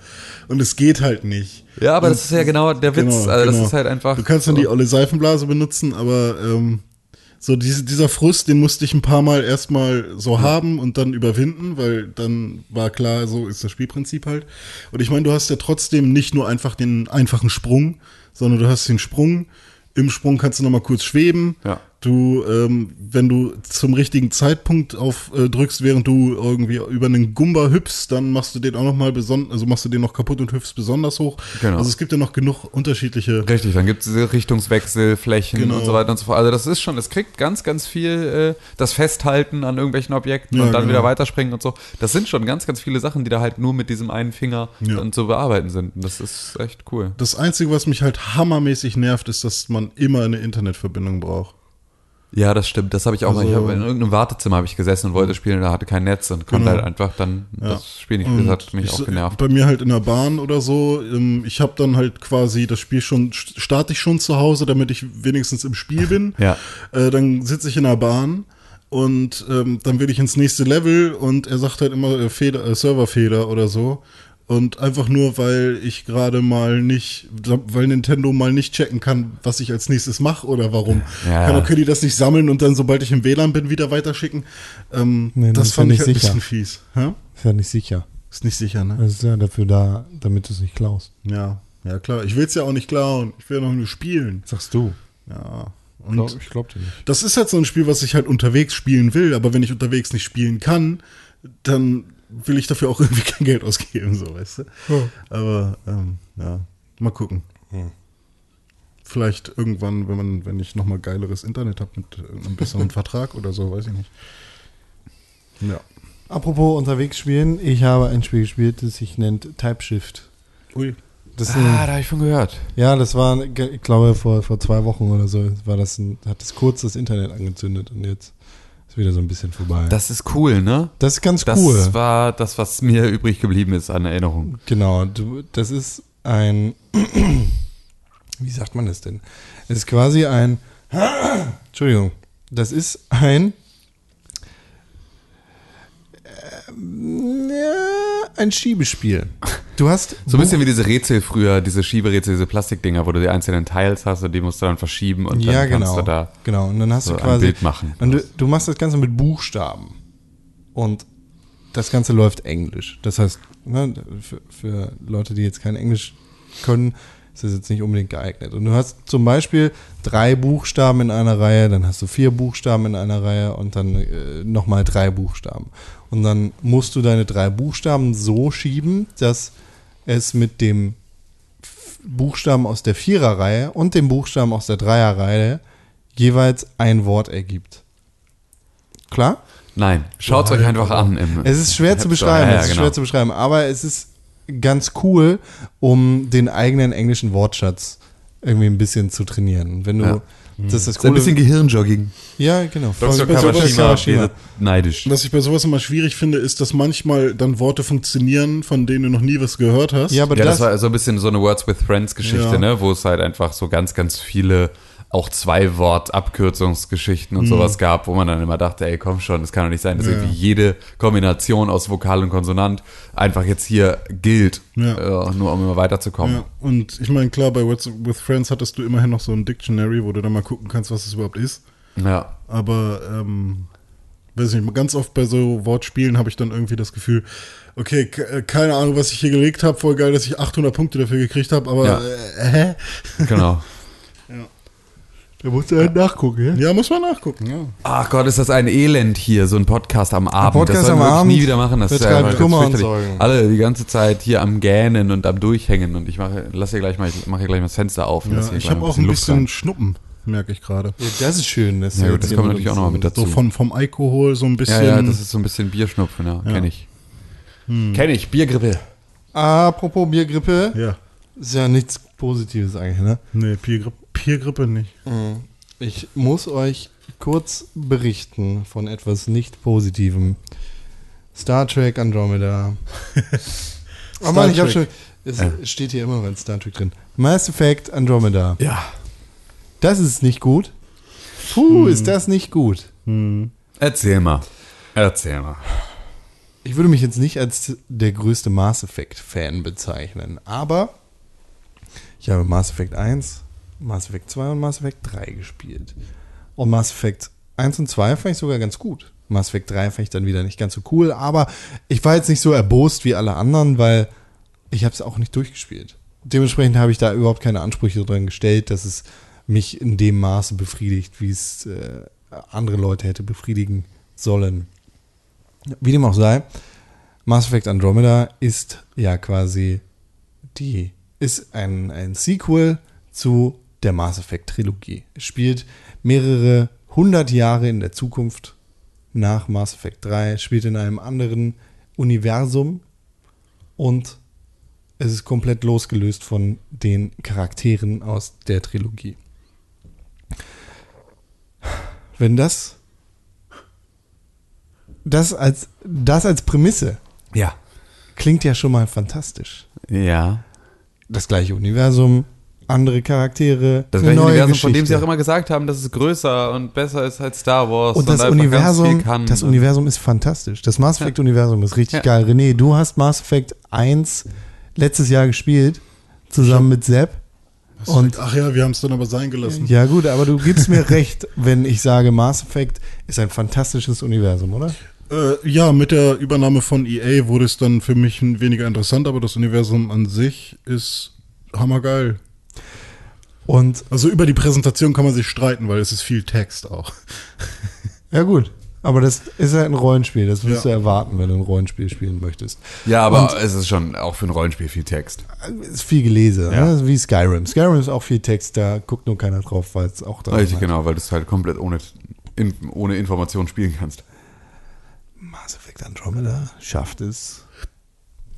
Und es geht halt nicht. Ja, aber Und- das ist ja genau der Witz. Genau, also das genau. ist halt einfach. Du kannst dann so. die olle Seifenblase benutzen, aber ähm, so diese, dieser Frust, den musste ich ein paar Mal erstmal so haben und dann überwinden, weil dann war klar, so ist das Spielprinzip halt. Und ich meine, du hast ja trotzdem nicht nur einfach den einfachen Sprung, sondern du hast den Sprung. Im Sprung kannst du nochmal kurz schweben. Ja. Du, ähm, wenn du zum richtigen Zeitpunkt auf äh, drückst, während du irgendwie über einen Gumba hüpfst, dann machst du den auch noch mal besonders, also machst du den noch kaputt und hüpfst besonders hoch. Genau. Also es gibt ja noch genug unterschiedliche. Richtig, dann gibt es diese Richtungswechselflächen Genau. und so weiter und so fort. Also das ist schon, es kriegt ganz, ganz viel äh, das Festhalten an irgendwelchen Objekten Ja, und dann genau. wieder weiterspringen und so. Das sind schon ganz, ganz viele Sachen, die da halt nur mit diesem einen Finger Ja. dann zu bearbeiten sind. Und das ist echt cool. Das Einzige, was mich halt hammermäßig nervt, ist, dass man immer eine Internetverbindung braucht. Ja, das stimmt. Das habe ich auch mal. Ich Also- in irgendeinem Wartezimmer habe ich gesessen und wollte spielen, da hatte kein Netz und konnte Genau. halt einfach dann Ja. das Spiel nicht spielen. Das hat mich Ich- auch genervt. Bei mir halt in der Bahn oder so. ähm, Ich habe dann halt quasi das Spiel schon, starte ich schon zu Hause, damit ich wenigstens im Spiel bin. [laughs] Ja. Äh, Dann sitze ich in der Bahn und ähm, dann will ich ins nächste Level und er sagt halt immer äh, Fehler, äh, Serverfehler oder so. Und einfach nur, weil ich gerade mal nicht, weil Nintendo mal nicht checken kann, was ich als nächstes mache oder warum. Ja. Kann, können die das nicht sammeln und dann, sobald ich im WLAN bin, wieder weiterschicken? Ähm, Nee, das das ist ja fand ich nicht halt ein bisschen fies. Hä? Ist ja nicht sicher. Ist nicht sicher, ne? Das ist ja dafür da, damit du es nicht klaust. Ja, ja klar. Ich will es ja auch nicht klauen. Ich will ja noch nur spielen. Sagst du. Ja. Glaub, Und ich glaub dir nicht. das ist halt so ein Spiel, was ich halt unterwegs spielen will, aber wenn ich unterwegs nicht spielen kann, dann will ich dafür auch [laughs] irgendwie kein Geld ausgeben, so, weißt du? Aber, ähm, ja, mal gucken. Vielleicht irgendwann, wenn man, wenn ich nochmal geileres Internet habe mit einem besseren [laughs] Vertrag oder so, weiß ich nicht. Ja. Apropos unterwegs spielen, ich habe ein Spiel gespielt, das sich nennt Typeshift. Ui. Das Ah, ein, da habe ich von gehört. ja, das war, ich glaube, vor, vor zwei Wochen oder so, war das ein, hat das kurz das Internet angezündet und jetzt ist wieder so ein bisschen vorbei. Das ist cool, ne? das ist ganz Das cool. war das, was mir [laughs] übrig geblieben ist an Erinnerung. Genau, du, das ist ein, [clears throat] wie sagt man das denn? Es ist quasi ein, [clears throat] Entschuldigung, das ist ein, ähm, ja, ein Schiebespiel. Du hast So ein bisschen wie diese Rätsel früher, diese Schieberätsel, diese Plastikdinger, wo du die einzelnen Teils hast und die musst du dann verschieben und dann ja, kannst genau. du da genau, und dann hast so du ein quasi Bild machen. Und du, du machst das Ganze mit Buchstaben. Und das Ganze läuft Englisch. Das heißt, ne, für, für Leute, die jetzt kein Englisch können, ist das jetzt nicht unbedingt geeignet. Und du hast zum Beispiel drei Buchstaben in einer Reihe, dann hast du vier Buchstaben in einer Reihe und dann äh, nochmal drei Buchstaben. Und dann musst du deine drei Buchstaben so schieben, dass es mit dem Buchstaben aus der Viererreihe und dem Buchstaben aus der Dreierreihe jeweils ein Wort ergibt. Klar? Nein, schaut euch einfach an. Es ist schwer zu [laughs] beschreiben, ja, ja, es ist genau. schwer zu beschreiben, aber es ist ganz cool, um den eigenen englischen Wortschatz irgendwie ein bisschen zu trainieren. Wenn du Ja. das ist das ist ein coole, bisschen Gehirnjogging. ja genau. Dr. Kawashima Kawashima. neidisch. Was ich bei sowas immer schwierig finde, ist, dass manchmal dann Worte funktionieren, von denen du noch nie was gehört hast. Ja, aber Ja, das, das, war so ein bisschen so eine Words with Friends Geschichte, Ja. ne, wo es halt einfach so ganz, ganz viele auch zwei Wort Abkürzungsgeschichten und sowas gab, wo man dann immer dachte, ey, komm schon, es kann doch nicht sein, dass Ja. irgendwie jede Kombination aus Vokal und Konsonant einfach jetzt hier gilt, Ja. äh, nur um immer weiterzukommen. Ja, und ich meine, klar, bei Words with Friends hattest du immerhin noch so ein Dictionary, wo du dann mal gucken kannst, was es überhaupt ist. Ja. Aber, ähm, weiß nicht, ganz oft bei so Wortspielen habe ich dann irgendwie das Gefühl, okay, äh, keine Ahnung, was ich hier gelegt habe, voll geil, dass ich 800 Punkte dafür gekriegt habe, aber, Ja. äh, hä? Genau. [laughs] da musst du halt nachgucken, ja? Ja, muss man nachgucken, ja. Ach Gott, ist das ein Elend hier, so ein Podcast am Abend. Podcast das sollen am wir wirklich nie wieder machen. Das ist ja Kummer und fürchterlich. Sorgen. Alle die ganze Zeit hier am Gähnen und am Durchhängen und ich mache, lass hier gleich mal, ich mache hier gleich mal das Fenster auf. ja ich habe auch ein bisschen rein. Schnuppen, merke ich gerade. Ja, das ist schön. Das, Ja gut, das kommt natürlich auch nochmal mit dazu. So von, vom Alkohol so ein ja, bisschen. ja, das ist so ein bisschen Bierschnupfen, ja, kenne ich. Kenne ich, Biergrippe. Apropos Biergrippe, ja. ist ja nichts Positives eigentlich, ne? Nee, Piergrippe, Piergrippe nicht. Ich muss euch kurz berichten von etwas nicht Positivem. Star Trek Andromeda. [laughs] oh Mann, ich hab schon. Es steht hier immer wenn Star Trek drin. Mass Effect Andromeda. Ja. Das ist nicht gut. Puh, ist das nicht gut. Erzähl mal. Erzähl mal. Ich würde mich jetzt nicht als der größte Mass Effect Fan bezeichnen, aber ich habe Mass Effect 1, Mass Effect 2 und Mass Effect 3 gespielt. Und Mass Effect 1 und 2 fand ich sogar ganz gut. Mass Effect 3 fand ich dann wieder nicht ganz so cool, aber ich war jetzt nicht so erbost wie alle anderen, weil ich habe es auch nicht durchgespielt. Dementsprechend habe ich da überhaupt keine Ansprüche dran gestellt, dass es mich in dem Maße befriedigt, wie es äh, andere Leute hätte befriedigen sollen. Wie dem auch sei, Mass Effect Andromeda ist ja quasi die, ist ein, ein Sequel zu der Mass Effect Trilogie. Es spielt mehrere hundert Jahre in der Zukunft nach Mass Effect 3, spielt in einem anderen Universum und es ist komplett losgelöst von den Charakteren aus der Trilogie. Wenn das das als das als Prämisse Ja. klingt ja schon mal fantastisch. Ja. Das gleiche Universum, andere Charaktere, Das gleiche neue Universum, von dem Geschichte. sie auch immer gesagt haben, dass es größer und besser ist als Star Wars. und das einfach ganz Universum, viel kann. das Und- Universum ist fantastisch. Das Mass Effect Universum ist richtig Ja. geil. René, du hast Mass Effect 1 letztes Jahr gespielt, zusammen mit Sepp. Und Ach ja, wir haben es dann aber sein gelassen. ja gut, aber du gibst mir recht, wenn ich sage, Mass Effect ist ein fantastisches Universum, oder? Äh, ja, mit der Übernahme von EA wurde es dann für mich ein weniger interessant, aber das Universum an sich ist hammergeil. Und Also über die Präsentation kann man sich streiten, weil es ist viel Text auch. ja gut, aber das ist halt ein Rollenspiel, das wirst Ja. du erwarten, wenn du ein Rollenspiel spielen möchtest. Ja, aber es ist schon auch für ein Rollenspiel viel Text. ist viel gelesen, Ja. ne? wie Skyrim. Skyrim ist auch viel Text, da guckt nur keiner drauf, weil es auch da Richtig, genau, weil du es halt komplett ohne, in, ohne Information spielen kannst. Mass Effect Andromeda schafft es,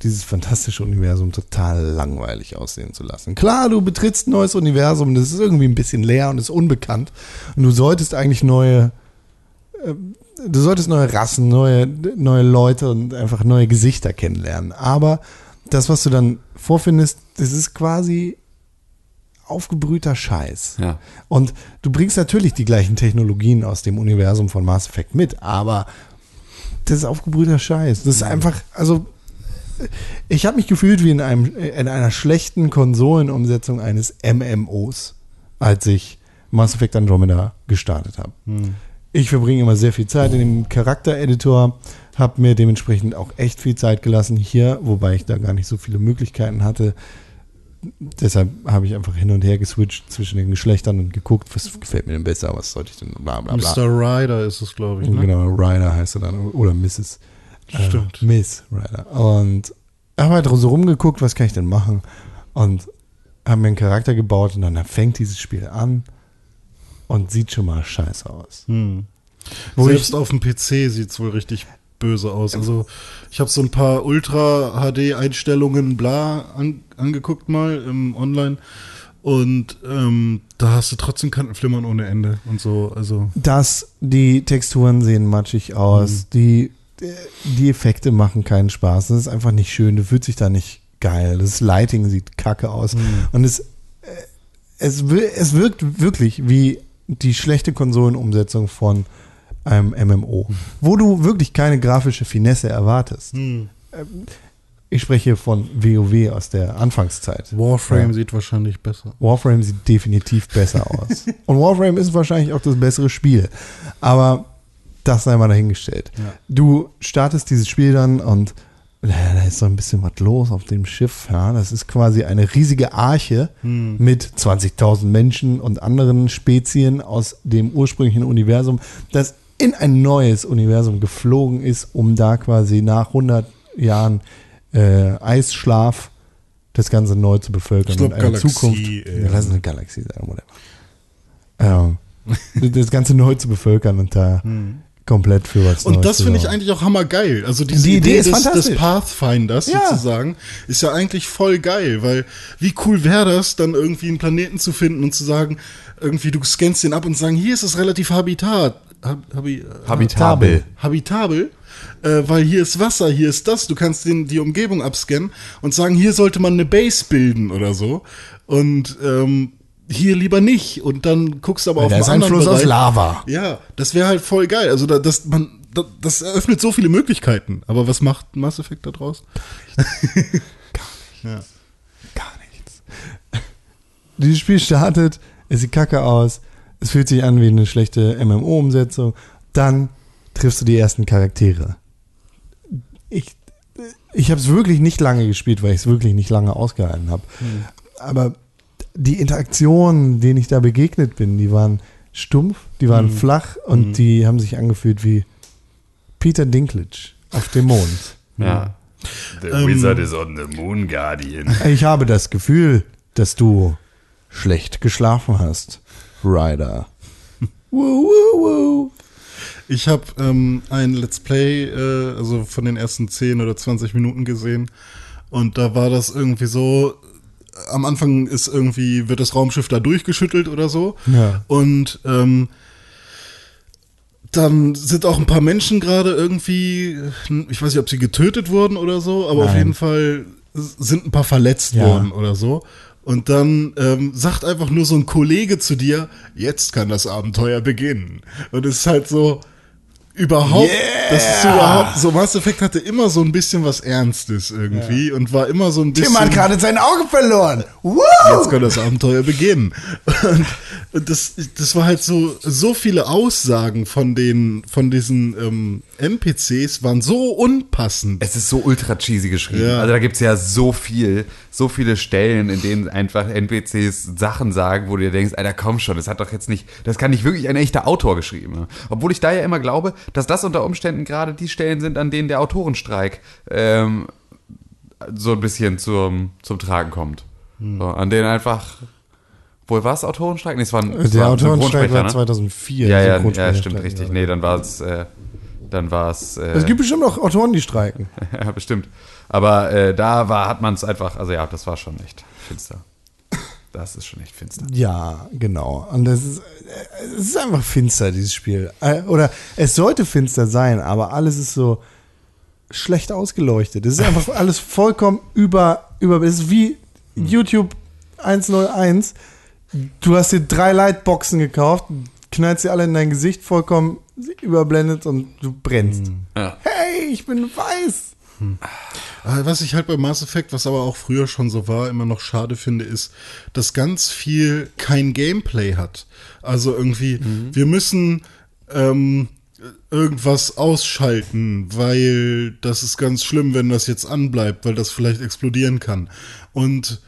dieses fantastische Universum total langweilig aussehen zu lassen. Klar, du betrittst ein neues Universum, das ist irgendwie ein bisschen leer und ist unbekannt. Und du solltest eigentlich neue, äh, du solltest neue Rassen, neue, neue Leute und einfach neue Gesichter kennenlernen. Aber das, was du dann vorfindest, das ist quasi aufgebrühter Scheiß. Ja. Und du bringst natürlich die gleichen Technologien aus dem Universum von Mass Effect mit, aber das ist aufgebrühter Scheiß. Das ist einfach, also ich habe mich gefühlt wie in, einem, in einer schlechten Konsolenumsetzung eines MMOs, als ich Mass Effect Andromeda gestartet habe. Ich verbringe immer sehr viel Zeit in dem Charaktereditor, habe mir dementsprechend auch echt viel Zeit gelassen hier, wobei ich da gar nicht so viele Möglichkeiten hatte. Deshalb habe ich einfach hin und her geswitcht zwischen den Geschlechtern und geguckt, was gefällt mir denn besser, was sollte ich denn, bla bla bla. Mr. Ryder ist es, glaube ich. Ne? Genau, Ryder heißt er dann. Oder Mrs. Äh, Stimmt. Miss Ryder. Und habe halt so rumgeguckt, was kann ich denn machen? Und habe mir einen Charakter gebaut und dann fängt dieses Spiel an und sieht schon mal scheiße aus. Hm. Wo Selbst ich- auf dem PC sieht es wohl richtig böse aus. Also ich habe so ein paar Ultra-HD-Einstellungen bla an, angeguckt mal im Online und ähm, da hast du trotzdem Kantenflimmern ohne Ende und so. Also dass die Texturen sehen matschig aus, die, die Effekte machen keinen Spaß, das ist einfach nicht schön, du fühlst dich da nicht geil, das Lighting sieht kacke aus und es, äh, es, es wirkt wirklich wie die schlechte Konsolenumsetzung von einem MMO, wo du wirklich keine grafische Finesse erwartest. Ähm, Ich spreche von WoW aus der Anfangszeit. Warframe Ja. sieht wahrscheinlich besser. Warframe sieht definitiv besser aus. [laughs] Und Warframe ist wahrscheinlich auch das bessere Spiel. Aber das sei mal dahingestellt. Du startest dieses Spiel dann und äh, da ist so ein bisschen was los auf dem Schiff. Ja, das ist quasi eine riesige Arche mit 20.000 Menschen und anderen Spezien aus dem ursprünglichen Universum, das in ein neues Universum geflogen ist, um da quasi nach 100 Jahren äh, Eisschlaf das Ganze neu zu bevölkern Ich und eine Galaxie, Zukunft. ey. Ja, lass eine Galaxie sein, whatever. Ähm, [laughs] das Ganze neu zu bevölkern und da komplett für was Und Neues das finde ich eigentlich auch hammergeil. Also diese Die Idee Idee, ist des, des. Pathfinders Ja. sozusagen ist ja eigentlich voll geil, weil wie cool wäre das, dann irgendwie einen Planeten zu finden und zu sagen, irgendwie du scannst den ab und sagen, hier ist es relativ habitat, hab, habi, Habitabel. habitabel, äh, weil hier ist Wasser, hier ist das, du kannst den, die Umgebung abscannen und sagen, hier sollte man eine Base bilden oder so und ähm, hier lieber nicht und dann guckst du aber auf da ist ein Fluss aus Bereich. Lava. Ja, das wäre halt voll geil. Also da, das, man, da, das eröffnet so viele Möglichkeiten. Aber was macht Mass Effect da draus? Gar nichts. Dieses Spiel startet, es sieht kacke aus, es fühlt sich an wie eine schlechte MMO-Umsetzung. Dann triffst du die ersten Charaktere. Ich, ich habe es wirklich nicht lange gespielt, weil ich es wirklich nicht lange ausgehalten habe. Aber die Interaktionen, denen ich da begegnet bin, die waren stumpf, die waren flach und die haben sich angefühlt wie Peter Dinklage auf dem Mond. [laughs] Ja. The Wizard is on the Moon Guardian. Ich habe das Gefühl, dass du schlecht geschlafen hast, Ryder. [laughs] Woo, woo, woo. Ich habe ähm, ein Let's Play, äh, also von den ersten 10 oder 20 Minuten gesehen. Und da war das irgendwie so, am Anfang ist irgendwie, wird das Raumschiff da durchgeschüttelt oder so. Ja. Und ähm, dann sind auch ein paar Menschen gerade irgendwie, ich weiß nicht, ob sie getötet wurden oder so, aber auf Nein. jeden Fall sind ein paar verletzt Ja. worden oder so. Und dann ähm, sagt einfach nur so ein Kollege zu dir, jetzt kann das Abenteuer beginnen. Und es ist halt so, überhaupt, das ist so überhaupt, so Mass Effect hatte immer so ein bisschen was Ernstes irgendwie und war immer so ein bisschen. Tim hat gerade sein Auge verloren. Woo! Jetzt kann das Abenteuer beginnen. Und, und das, das war halt so, so viele Aussagen von den, von diesen ähm, NPCs waren so unpassend. Es ist so ultra cheesy geschrieben. Ja. Also da gibt es ja so viel, so viele Stellen, in denen einfach NPCs Sachen sagen, wo du dir denkst, Alter, komm schon, das hat doch jetzt nicht, das kann nicht wirklich ein echter Autor geschrieben. haben. Obwohl ich da ja immer glaube, dass das unter Umständen gerade die Stellen sind, an denen der Autorenstreik ähm, so ein bisschen zum, zum Tragen kommt. Hm. So, an denen einfach, wohl war es Autorenstreik? Nee, es war ein, es Der war Autorenstreik war ne? 2004. Ja, ja, ja, Synchronsprecher stimmt, richtig. Nee, dann war es, äh, dann war es. Äh, Es gibt bestimmt auch Autoren, die streiken. [laughs] ja, bestimmt. Aber äh, da war, hat man es einfach, also ja, das war schon echt finster. Das ist schon echt finster. Ja, genau. Und das ist, äh, es ist einfach finster, dieses Spiel. Äh, Oder es sollte finster sein, aber alles ist so schlecht ausgeleuchtet. Es ist einfach [laughs] alles vollkommen über, über, es ist wie YouTube 101. Du hast dir drei Lightboxen gekauft, knallst sie alle in dein Gesicht, vollkommen überblendet und du brennst. Ja. Hey, ich bin weiß. Äh, Was ich halt bei Mass Effect, was aber auch früher schon so war, immer noch schade finde, ist, dass ganz viel kein Gameplay hat. Also irgendwie, wir müssen ähm, irgendwas ausschalten, weil das ist ganz schlimm, wenn das jetzt anbleibt, weil das vielleicht explodieren kann. Und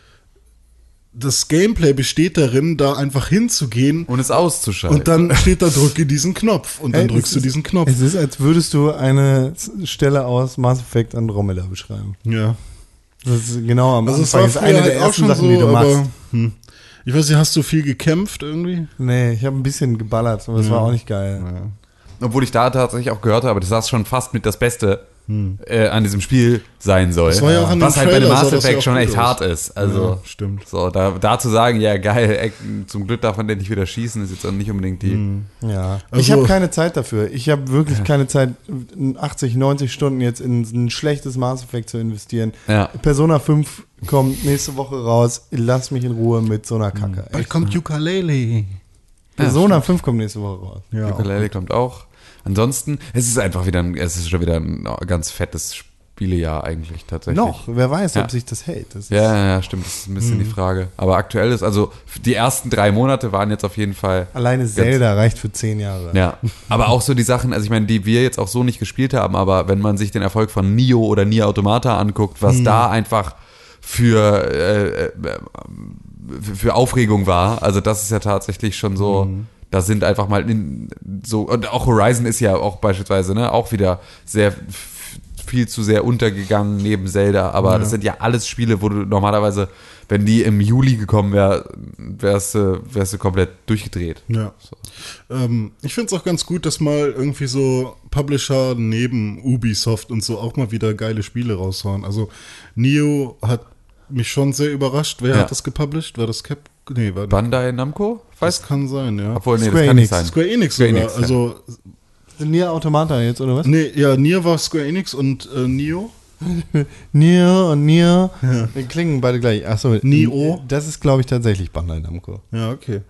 das Gameplay besteht darin, da einfach hinzugehen Und es auszuschalten. und dann steht da, drücke diesen Knopf und dann Hey, drückst es du ist- diesen Knopf. Es ist, als würdest du eine Stelle aus Mass Effect Andromeda beschreiben. Ja. Das ist genau am Also es Anfang. Das ist eine halt der ersten Sachen, so, die du machst. aber hm. ich weiß nicht, hast du viel gekämpft irgendwie? Nee, ich habe ein bisschen geballert, aber das war auch nicht geil. Obwohl ich da tatsächlich auch gehört habe, das schon fast mit das Beste äh, an diesem Spiel sein soll. Das war ja auch an Was halt bei dem Trailer, Mass ja Effect schon echt aus. hart ist. Also, Ja, stimmt. So, da, da zu sagen, ja geil, ey, zum Glück darf man den nicht wieder schießen, ist jetzt auch nicht unbedingt die. Ja. Also- ich habe keine Zeit dafür. Ich habe wirklich keine Zeit, 80, 90 Stunden jetzt in ein schlechtes Mass Effect zu investieren. Ja. Persona 5 kommt nächste Woche raus. Lass mich in Ruhe mit so einer Kacke. Echt. Bald kommt Ukulele. Persona 5 kommt nächste Woche raus. Ja, Ukulele kommt auch. Ansonsten, es ist einfach wieder, ein, es ist schon wieder ein ganz fettes Spielejahr eigentlich tatsächlich. Noch, wer weiß, Ja. ob sich das hält. Das Ja, ja, ja, stimmt, das ist ein bisschen die Frage. Aber aktuell ist, also die ersten drei Monate waren jetzt auf jeden Fall. Alleine Zelda reicht für 10 Jahre. Ja, aber auch so die Sachen, also ich meine, die wir jetzt auch so nicht gespielt haben, aber wenn man sich den Erfolg von Nio oder Nier Automata anguckt, was da einfach für, äh, äh, für Aufregung war, also das ist ja tatsächlich schon so, da sind einfach mal in, so, und auch Horizon ist ja auch beispielsweise, ne, auch wieder sehr viel zu sehr untergegangen neben Zelda, aber das sind ja alles Spiele, wo du normalerweise, wenn die im Juli gekommen wär, wärst du, wärst du komplett durchgedreht. Ja. Ähm, ich finde es auch ganz gut, dass mal irgendwie so Publisher neben Ubisoft und so auch mal wieder geile Spiele raushauen. Also Neo hat mich schon sehr überrascht. Wer Ja. hat das gepublished? War das Cap? Nee, war Bandai Namco? das Weiß kann sein, ja. Obwohl, nee, Square das kann nicht Enix. sein. Square Enix Square sogar. Enix, ja. also, Nier Automata jetzt, oder was? nee, ja, Nier war Square Enix und äh, Neo. [laughs] Nier und Nier. Die klingen beide gleich. Achso, Neo. Das ist, glaube ich, tatsächlich Bandai Namco. Ja, okay.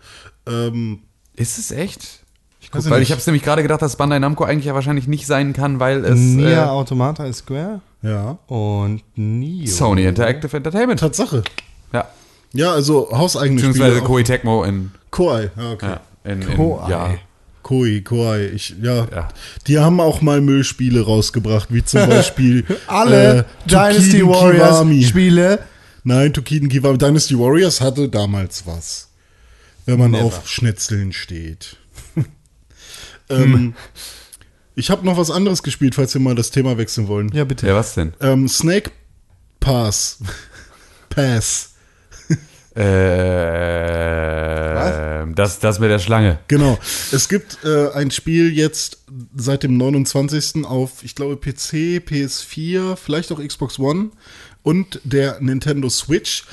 Ähm, Ist es echt? Ich guck, weil nicht. ich habe es nämlich gerade gedacht, dass Bandai Namco eigentlich ja wahrscheinlich nicht sein kann, weil es Nier äh, Automata ist Square ja. und Nio. Sony Interactive Entertainment. Tatsache. Ja. Ja, also hauseigene Beziehungsweise Spiele. Koei Tecmo in, Koei, ja, okay. ja, in, in Koei. ja. Koei, Koei. Ich, ja. Ja. Die haben auch mal Müllspiele rausgebracht, wie zum [laughs] Beispiel Alle äh, Dynasty Tokiden Warriors Kiwami. Spiele. Nein, Tokiden Kiwami. Dynasty Warriors hatte damals was. Wenn man Never. auf Schnetzeln steht. [laughs] ähm, ich habe noch was anderes gespielt, falls wir mal das Thema wechseln wollen. Ja, bitte. ja, was denn? Ähm, Snake Pass. [laughs] Pass. Äh, das, das mit der Schlange. Genau. Es gibt äh, ein Spiel jetzt seit dem 29. auf, ich glaube, PC, PS4, vielleicht auch Xbox One und der Nintendo Switch,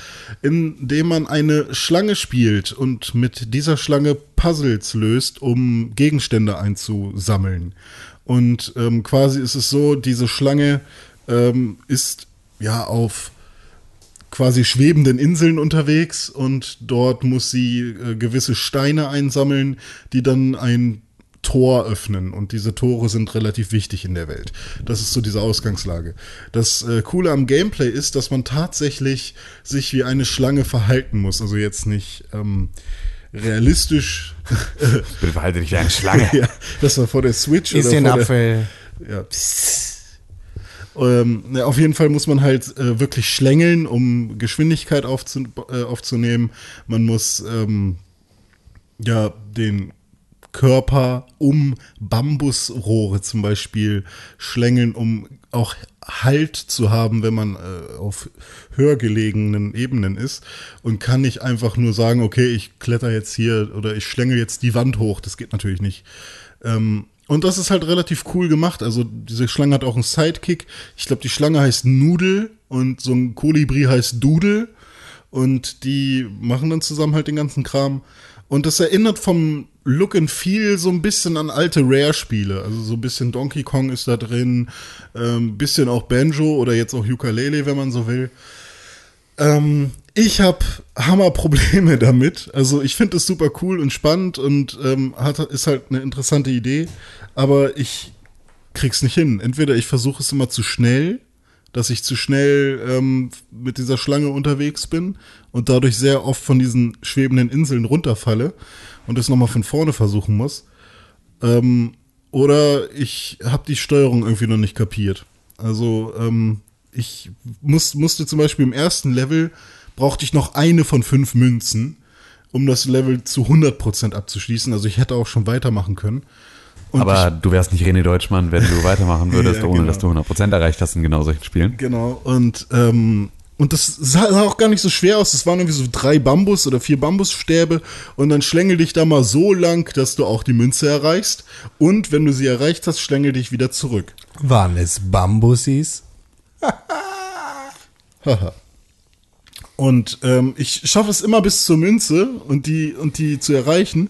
in dem man eine Schlange spielt und mit dieser Schlange Puzzles löst, um Gegenstände einzusammeln. Und ähm, quasi ist es so, diese Schlange ähm, ist ja auf quasi schwebenden Inseln unterwegs und dort muss sie äh, gewisse Steine einsammeln, die dann ein Tor öffnen und diese Tore sind relativ wichtig in der Welt. Das ist so diese Ausgangslage. Das äh, Coole am Gameplay ist, dass man tatsächlich sich wie eine Schlange verhalten muss. Also jetzt nicht ähm, realistisch. Bitte verhalte dich wie eine Schlange. [laughs] ja, das war vor der Switch Ist oder den vor der, Apfel. ja. Ähm, auf jeden Fall muss man halt äh, wirklich schlängeln, um Geschwindigkeit aufzu äh, aufzunehmen. Man muss ähm, ja den Körper um Bambusrohre zum Beispiel schlängeln, um auch Halt zu haben, wenn man äh, auf höher gelegenen Ebenen ist und kann nicht einfach nur sagen, okay, ich kletter jetzt hier oder ich schlängel jetzt die Wand hoch. Das geht natürlich nicht. Ähm, und das ist halt relativ cool gemacht. Also diese Schlange hat auch einen Sidekick. Ich glaube, die Schlange heißt Nudel und so ein Kolibri heißt Dudel. Und die machen dann zusammen halt den ganzen Kram. Und das erinnert vom Look and Feel so ein bisschen an alte Rare-Spiele. Also so ein bisschen Donkey Kong ist da drin, ähm, bisschen auch Banjo oder jetzt auch Ukulele, wenn man so will. Ähm, ich habe Hammerprobleme [laughs] damit. Also ich finde es super cool und spannend und ähm, hat, ist halt eine interessante Idee, aber ich krieg's nicht hin. Entweder ich versuche es immer zu schnell, dass ich zu schnell ähm, mit dieser Schlange unterwegs bin und dadurch sehr oft von diesen schwebenden Inseln runterfalle und es nochmal von vorne versuchen muss. Ähm, oder ich habe die Steuerung irgendwie noch nicht kapiert. Also ähm, ich muss, musste zum Beispiel im ersten Level, brauchte ich noch eine von fünf Münzen, um das Level zu 100% abzuschließen. Also ich hätte auch schon weitermachen können. Und Aber du wärst nicht René Deutschmann, wenn du weitermachen [laughs] würdest, Ja, ohne genau. dass du 100% erreicht hast in genau solchen Spielen. Genau, und, ähm, und das sah sah auch gar nicht so schwer aus. Es waren irgendwie so drei Bambus oder vier Bambusstäbe und dann schlängel dich da mal so lang, dass du auch die Münze erreichst. Und wenn du sie erreicht hast, schlängel dich wieder zurück. Waren es Bambusis? Haha. [laughs] [laughs] Und ähm, ich schaffe es immer bis zur Münze und die, und die zu erreichen,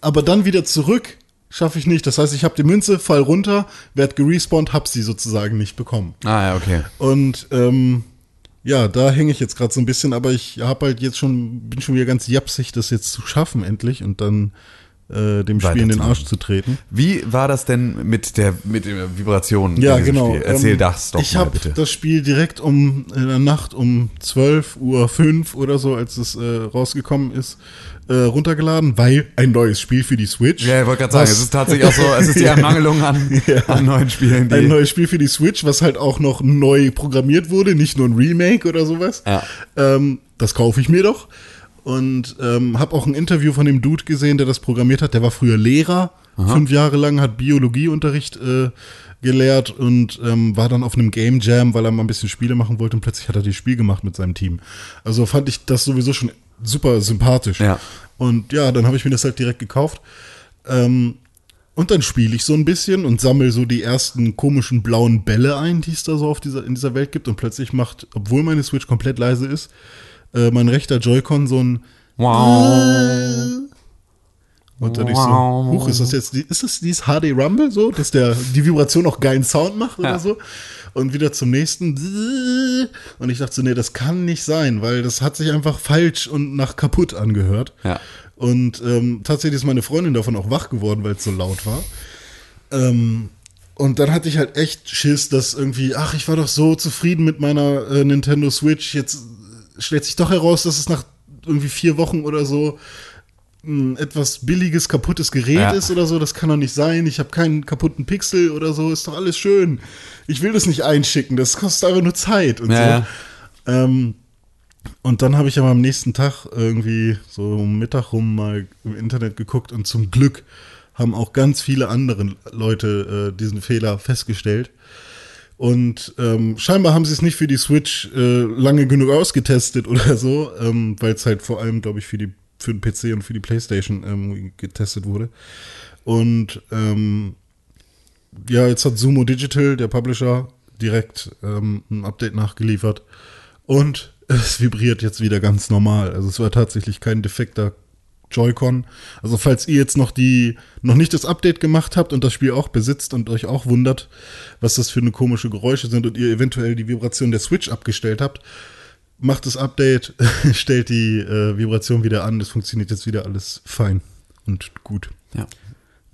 aber dann wieder zurück schaffe ich nicht. Das heißt, ich habe die Münze, fall runter, werd gerespawnt, hab sie sozusagen nicht bekommen. Ah, ja, okay. Und ähm, ja, da hänge ich jetzt gerade so ein bisschen, aber ich habe halt jetzt schon, bin schon wieder ganz japsig, das jetzt zu schaffen endlich und dann äh, dem Spiel in den Arsch zu treten. Wie war das denn mit der mit der Vibration? Ja, genau. Spiel? Erzähl Ähm, das doch ich mal habe bitte. das Spiel direkt um in der Nacht um 12 Uhr 5 oder so, als es äh, rausgekommen ist, äh, runtergeladen, weil ein neues Spiel für die Switch. ja, ich wollte gerade sagen, es ist tatsächlich auch so, es ist die [laughs] Ermangelung an, an neuen Spielen, ein neues Spiel für die Switch, was halt auch noch neu programmiert wurde, nicht nur ein Remake oder sowas. Ja. Ähm, das kaufe ich mir doch. Und ähm, habe auch ein Interview von dem Dude gesehen, der das programmiert hat. Der war früher Lehrer, fünf Jahre lang, hat Biologieunterricht äh, gelehrt und ähm, war dann auf einem Game Jam, weil er mal ein bisschen Spiele machen wollte und plötzlich hat er das Spiel gemacht mit seinem Team. Also fand ich das sowieso schon super sympathisch. Ja. Und ja, dann habe ich mir das halt direkt gekauft. Ähm, und dann spiele ich so ein bisschen und sammle so die ersten komischen blauen Bälle ein, die es da so auf dieser, in dieser Welt gibt. Und plötzlich macht, obwohl meine Switch komplett leise ist, äh, mein rechter Joy-Con so ein Wow. und dadurch so, huch, ist das jetzt, ist das dieses HD Rumble so, dass der, die Vibration auch geilen Sound macht oder Ja. so? Und wieder zum nächsten. Und ich dachte so, nee, das kann nicht sein, weil das hat sich einfach falsch und nach kaputt angehört. Ja. Und ähm, tatsächlich ist meine Freundin davon auch wach geworden, weil es so laut war. Ähm, und dann hatte ich halt echt Schiss, dass irgendwie, ach, ich war doch so zufrieden mit meiner äh, Nintendo Switch. Jetzt stellt sich doch heraus, dass es nach irgendwie vier Wochen oder so ein etwas billiges, kaputtes Gerät Ja. ist oder so. Das kann doch nicht sein. Ich habe keinen kaputten Pixel oder so. Ist doch alles schön. Ich will das nicht einschicken. Das kostet einfach nur Zeit und Ja, so. Ähm, und dann habe ich aber am nächsten Tag irgendwie so um Mittag rum mal im Internet geguckt und zum Glück haben auch ganz viele andere Leute äh, diesen Fehler festgestellt. Und ähm, scheinbar haben sie es nicht für die Switch äh, lange genug ausgetestet oder so, ähm, weil es halt vor allem, glaube ich, für, die, für den PC und für die Playstation ähm, getestet wurde. Und ähm, ja, jetzt hat Sumo Digital, der Publisher, direkt ähm, ein Update nachgeliefert. Und [laughs] es vibriert jetzt wieder ganz normal. Also es war tatsächlich kein defekter Joy-Con. Also falls ihr jetzt noch die, noch nicht das Update gemacht habt und das Spiel auch besitzt und euch auch wundert, was das für eine komische Geräusche sind und ihr eventuell die Vibration der Switch abgestellt habt, macht das Update, [laughs] stellt die äh, Vibration wieder an, es funktioniert jetzt wieder alles fein und gut. ja.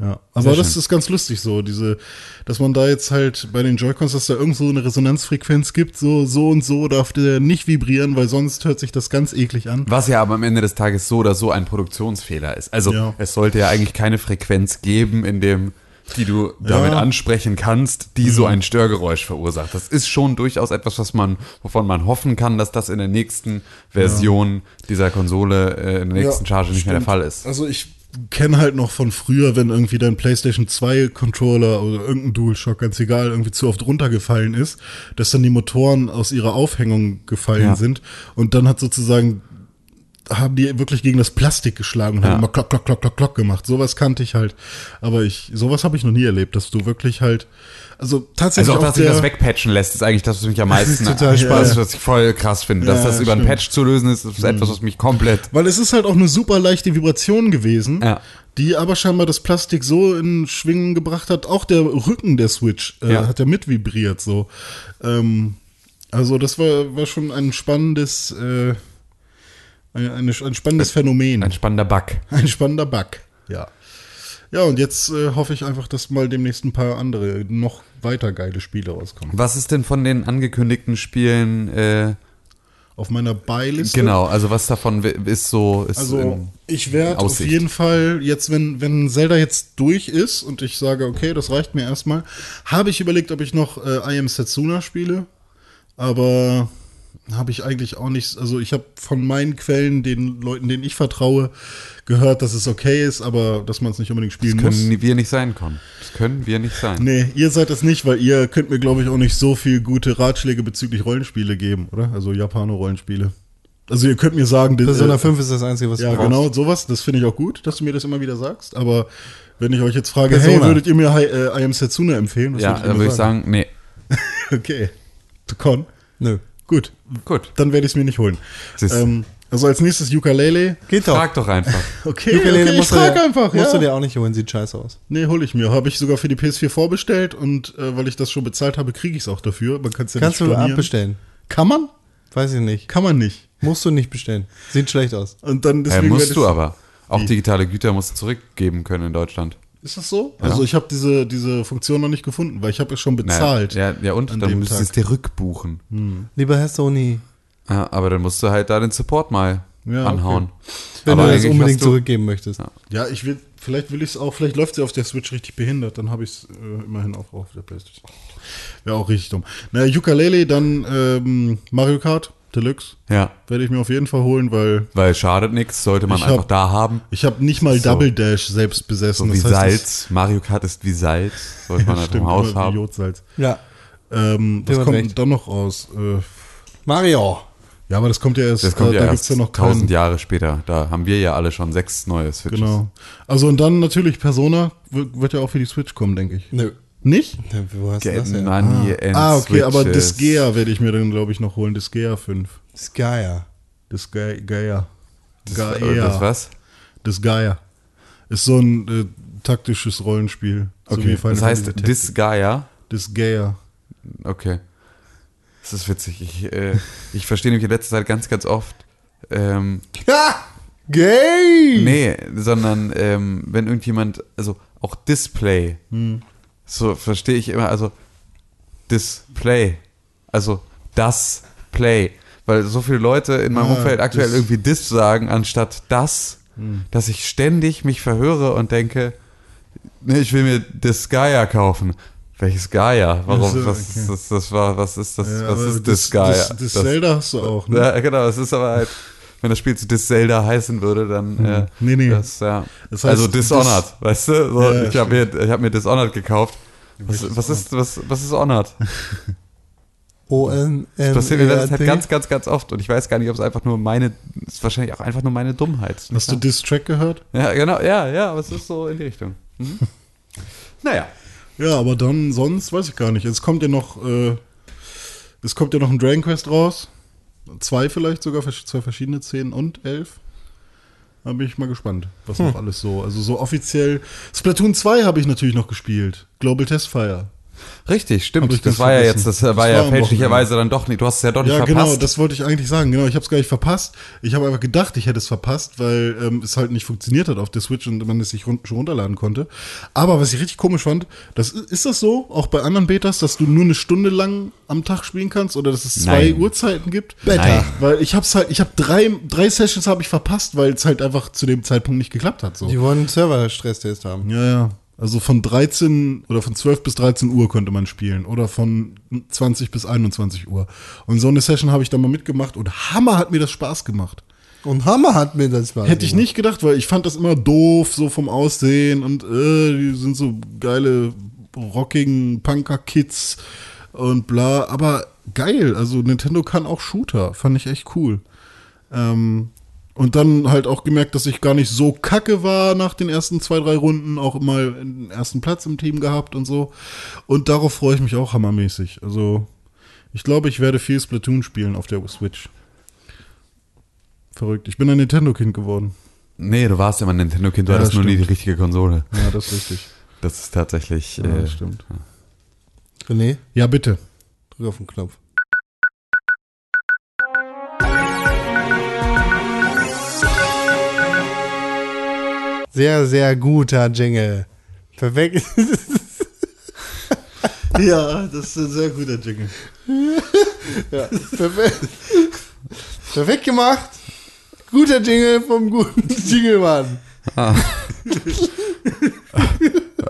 Ja, aber das ist ganz lustig so, diese, dass man da jetzt halt bei den Joy-Cons, dass da irgend so eine Resonanzfrequenz gibt, so, so und so darf der nicht vibrieren, weil sonst hört sich das ganz eklig an. Was ja aber am Ende des Tages so oder so ein Produktionsfehler ist. Also Ja. es sollte ja eigentlich keine Frequenz geben, in dem die du damit Ja. ansprechen kannst, die so ein Störgeräusch verursacht. Das ist schon durchaus etwas, was man, wovon man hoffen kann, dass das in der nächsten Version dieser Konsole, äh, in der nächsten Ja, Charge nicht mehr der stimmt. Fall ist. Also ich kenne halt noch von früher, wenn irgendwie dein PlayStation 2 Controller oder irgendein DualShock, ganz egal, irgendwie zu oft runtergefallen ist, dass dann die Motoren aus ihrer Aufhängung gefallen Ja. sind und dann hat sozusagen haben die wirklich gegen das Plastik geschlagen und Ja. haben immer klock, klock, klock, klock, klock gemacht. Sowas kannte ich halt. Aber ich, sowas habe ich noch nie erlebt, dass du wirklich halt, also tatsächlich Also auch, dass sich das wegpatchen lässt, ist eigentlich das, was mich am Das meisten, ist total das, spannend. was ich voll krass finde. Dass Ja, das über einen stimmt. Patch zu lösen ist, ist etwas, was mich komplett, Weil es ist halt auch eine super leichte Vibration gewesen, Ja. die aber scheinbar das Plastik so in Schwingen gebracht hat. Auch der Rücken der Switch äh, Ja. hat ja mit vibriert so. Ähm, also das war, war schon ein spannendes, äh, ein, eine, ein spannendes Phänomen. ein spannender Bug. Ein spannender Bug, ja. Ja, und jetzt äh, hoffe ich einfach, dass mal demnächst ein paar andere, noch weiter geile Spiele rauskommen. Was ist denn von den angekündigten Spielen, äh, Auf meiner Beiliste. genau, also was davon ist so, ist Also in- ich werde auf jeden Fall jetzt, wenn, wenn Zelda jetzt durch ist und ich sage, okay, das reicht mir erstmal, habe ich überlegt, ob ich noch äh, I Am Setsuna spiele. Aber habe ich eigentlich auch nicht, also ich habe von meinen Quellen, den Leuten, denen ich vertraue, gehört, dass es okay ist, aber dass man es nicht unbedingt spielen das können muss. wir nicht sein, Con. Das können wir nicht sein. Nee, ihr seid es nicht, weil ihr könnt mir, glaube ich, auch nicht so viel gute Ratschläge bezüglich Rollenspiele geben, oder? Also Japano-Rollenspiele. Also ihr könnt mir sagen, Persona äh, 5 ist das Einzige, was ja, du brauchst. genau, sowas. Das finde ich auch gut, dass du mir das immer wieder sagst. Aber wenn ich euch jetzt frage, Persona. hey, würdet ihr mir Hi- äh, I Am Setsuna empfehlen? Was Ja, dann würde ich sagen, nee. [laughs] Okay. Du Con. Nö. Gut. Gut. Dann werde ich es mir nicht holen. Du. Ähm, also als nächstes Ukulele. Geht doch. Frag doch einfach. [laughs] Okay, Ukulele okay ich musst du frage dir- einfach. Musst ja. du dir auch nicht holen, sieht scheiße aus. Nee, hole ich mir. Habe ich sogar für die PS4 vorbestellt und äh, weil ich das schon bezahlt habe, kriege ich es auch dafür. Man kann es ja Kannst nicht du stornieren. abbestellen. Kann man? Weiß ich nicht. Kann man nicht. Musst du nicht bestellen. Sieht schlecht aus. Und dann Äh, deswegen musst werd du aber. Auch digitale Güter musst du zurückgeben können in Deutschland. Ist das so? Also ich habe diese, diese Funktion noch nicht gefunden, weil ich habe es schon bezahlt. Naja, ja, ja, und an dann dem müsstest du es dir rückbuchen. Lieber Herr Sony, Ja, aber dann musst du halt da den Support mal Ja, anhauen. wenn aber du das unbedingt du- zurückgeben möchtest. Ja, ich will, vielleicht will ich es auch, vielleicht läuft sie auf der Switch richtig behindert, dann habe ich es äh, immerhin auch auf der Playstation. Wäre auch richtig dumm. Naja, Ukulele, dann ähm, Mario Kart Deluxe Ja, werde ich mir auf jeden Fall holen, weil weil schadet nichts, sollte man einfach hab- da haben. ich habe nicht mal So. Double Dash selbst besessen. So wie das heißt, Salz. Mario Kart ist wie Salz. Sollte man Das, halt stimmt, im Haus haben. Jodsalz. Ja. Ähm, was kommt recht. dann noch raus? Äh, Mario. ja, aber das kommt ja erst, Das kommt äh, ja da erst gibt's ja noch tausend keinen, Jahre später. Da haben wir ja alle schon sechs neue Switches. Genau. Also und dann natürlich Persona wird, wird ja auch für die Switch kommen, denke ich. Nö. Nicht? Wo hast du Get das money and Ah, okay, aber Switches. Disgaea werde ich mir dann, glaube ich, noch holen. Disgaea 5. Skya. Disgaea. Gaia. Das, das was? Disgaea. Ist so ein äh, taktisches Rollenspiel. So wie Final Das heißt. Disgaea. Disgaea. Okay. Das ist witzig. Ich, äh, ich verstehe nämlich in letzter Zeit ganz, ganz oft. Ähm, Ha! Gay! nee, sondern ähm, wenn irgendjemand, also auch Display, Hm. So verstehe ich immer, also Display, also das Play, weil so viele Leute in meinem Ah, Umfeld aktuell irgendwie Dis sagen anstatt das, Hm. dass ich ständig mich verhöre und denke, nee, ich will mir Disgaea kaufen. Welches Gaia? Warum? So, was, okay. das, das war, was ist das? Ja, was ist Disgaea? Das, das, das Zelda hast du auch, ne? Ja, genau, es ist aber halt, [laughs] wenn das Spiel zu Dis Zelda heißen würde, dann äh, Nee, nee. Das, ja. Das heißt, also Dishonored, weißt du? So, Ja, ich habe mir, ich hab mir Dishonored gekauft. Was, was ist was, was ist Honored? [laughs] o n Das passiert mir N ganz, ganz, ganz oft und ich weiß gar nicht, ob es einfach nur meine, es ist wahrscheinlich auch einfach nur meine Dummheit. Hast du Diss-Track gehört? Ja, genau, ja, ja, aber es ist so in die Richtung. Mhm. [laughs] naja. Ja, aber dann sonst weiß ich gar nicht. Es kommt ja noch, äh, es kommt ja noch ein Dragon Quest raus. Zwei vielleicht sogar, zwei verschiedene, 10 und 11. Da bin ich mal gespannt, was Hm. noch alles so. Also so offiziell. Splatoon 2 habe ich natürlich noch gespielt. Global Testfire. Richtig, stimmt. Das war ja jetzt, das Das war ja fälschlicherweise dann doch nicht. Du hast es ja doch nicht Ja, verpasst. genau, das wollte ich eigentlich sagen. Genau, ich habe es gar nicht verpasst. Ich habe einfach gedacht, ich hätte es verpasst, weil ähm, es halt nicht funktioniert hat auf der Switch und man es sich run schon runterladen konnte. Aber was ich richtig komisch fand, das, ist das so, auch bei anderen Betas, dass du nur eine Stunde lang am Tag spielen kannst oder dass es zwei Nein. Uhrzeiten gibt? Nein. Weil ich hab's halt, ich habe drei, drei Sessions habe ich verpasst, weil es halt einfach zu dem Zeitpunkt nicht geklappt hat. So. Die wollen einen Server-Stresstest haben. Ja, ja. Also von 13 oder von 12 bis 13 Uhr konnte man spielen oder von 20 bis 21 Uhr. Und so eine Session habe ich dann mal mitgemacht und Hammer hat mir das Spaß gemacht. Und Hammer hat mir das Spaß Hätte ich nicht gedacht, weil ich fand das immer doof, so vom Aussehen und äh, die sind so geile rockigen Punker-Kids und bla. Aber geil, also Nintendo kann auch Shooter, fand ich echt cool. Ähm, Und dann halt auch gemerkt, dass ich gar nicht so kacke war nach den ersten zwei, drei Runden, auch mal den ersten Platz im Team gehabt und so. Und darauf freue ich mich auch hammermäßig. Also, ich glaube, ich werde viel Splatoon spielen auf der Switch. Verrückt. Ich bin ein Nintendo-Kind geworden. Nee, du warst immer ein Nintendo-Kind, du Ja, hattest nur nie die richtige Konsole. Ja, das ist richtig. Das ist tatsächlich. Ja, äh, das stimmt. René, Ja, bitte. drück auf den Knopf. Sehr, sehr guter Jingle. Perfekt. [laughs] Ja, das ist ein sehr guter Jingle. [laughs] ja, perfekt. perfekt gemacht. Guter Jingle vom guten [laughs] Jinglemann.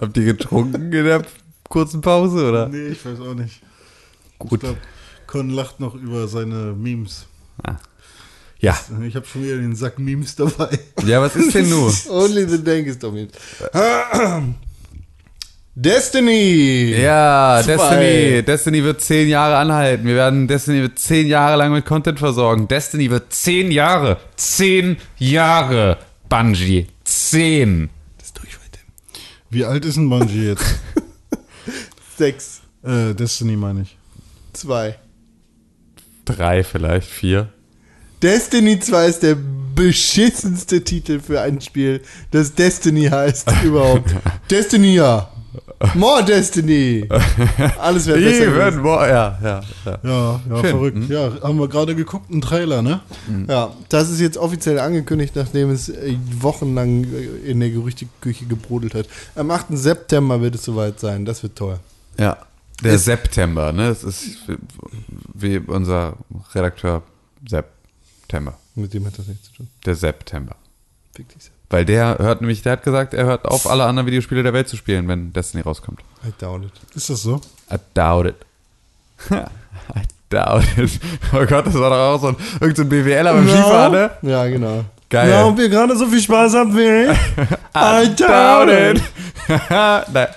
Habt ihr getrunken in der kurzen Pause, oder? Nee, ich weiß auch nicht. Ich Gut. glaube, Con lacht noch über seine Memes. Ja. Ich habe schon wieder den Sack Memes dabei. Ja, was ist denn nur? [laughs] Only the Dank ist dominiert. [clears throat] Destiny! Ja, Zwei. Destiny. Destiny wird zehn Jahre anhalten. Wir werden Destiny wird zehn Jahre lang mit Content versorgen. Destiny wird zehn Jahre. Zehn Jahre. Bungie. Zehn. Das ist durch heute. Wie alt ist ein Bungie jetzt? [laughs] Sechs, äh, Destiny meine ich. zwei. Drei vielleicht, vier. Destiny 2 ist der beschissenste Titel für ein Spiel, das Destiny heißt [laughs] überhaupt. Destiny ja. More Destiny. Alles wäre besser. Even more. Ja, ja, ja. Ja, ja, verrückt. Ja, haben wir gerade geguckt, einen Trailer, ne? Ja, das ist jetzt offiziell angekündigt, nachdem es äh, wochenlang äh, in der Gerüchteküche gebrodelt hat. Am 8. September wird es soweit sein. Das wird toll. Ja. Der September, ne? Das ist wie unser Redakteur September. Mit dem hat das nichts zu tun. Der September. Dich selbst. Weil der hört nämlich, der hat gesagt, er hört auf, alle anderen Videospiele der Welt zu spielen, wenn Destiny rauskommt. I doubt it. Ist das so? I doubt it. [laughs] I doubt it. Oh Gott, das war doch auch so ein, irgendein so BWLer beim Skifahren, ne? Ja, genau. Geil. Ja, und wir gerade so viel Spaß haben will. [laughs] I Doubt it. [laughs] Nein.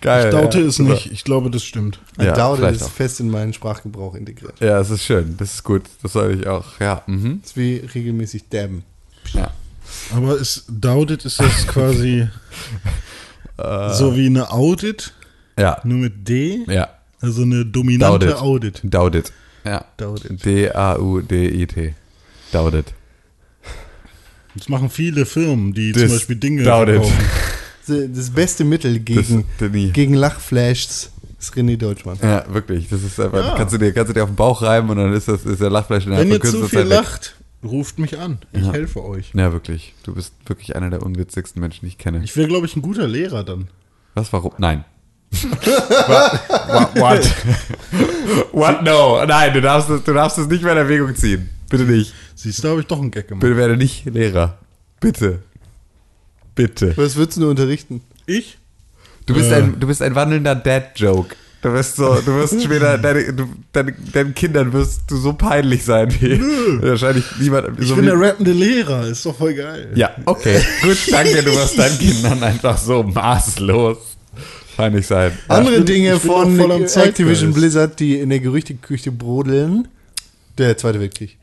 Geil. Ich daute ja, es super. nicht. Ich glaube, das stimmt. I Ja, doubt it ist auch. fest in meinen Sprachgebrauch integriert. Ja, es ist schön. Das ist gut. Das soll ich auch. Ja. Mhm. Das ist wie regelmäßig dabben. ja. Aber ist Doubted ist das quasi [laughs] so wie eine Audit, Ja. nur mit D? Ja. Also eine dominante Doubted. Audit. Doubt it. Ja. Doubted. D-A-U-D-I-T. Doubt it. Das machen viele Firmen, die Das zum Beispiel Dinge verkaufen. [laughs] Das beste Mittel gegen, gegen Lachflashs ist René Deutschmann. Ja, wirklich. Das ist einfach, Ja. kannst, du dir, kannst du dir auf den Bauch reiben und dann ist das ist der Lachfleisch in der Wenn ihr zu viel Zeit weg. lacht, ruft mich an. Ich Ja. helfe euch. Ja, wirklich. Du bist wirklich einer der unwitzigsten Menschen, die ich kenne. Ich wäre, glaube ich, ein guter Lehrer dann. Was, warum? Nein. [laughs] what? What? [laughs] What? No. Nein, du darfst, du darfst es nicht mehr in Erwägung ziehen. Bitte nicht. Siehst du, habe ich doch einen Gag gemacht. Bitte werde nicht Lehrer. Bitte. Bitte. Was würdest du nur unterrichten? Ich? Du bist, Äh. ein, du bist ein wandelnder Dad-Joke. Du wirst so, du wirst [laughs] später, deine, du, deine, deinen Kindern wirst du so peinlich sein wie wahrscheinlich niemand. Ich so bin wie, der rappende Lehrer. Ist doch voll geil. Ja, okay. [laughs] Gut, danke. Du wirst deinen Kindern einfach so maßlos peinlich sein. Andere bin- Dinge von Activision. Blizzard, die in der Gerüchteküche brodeln. Der Zweite Weltkrieg.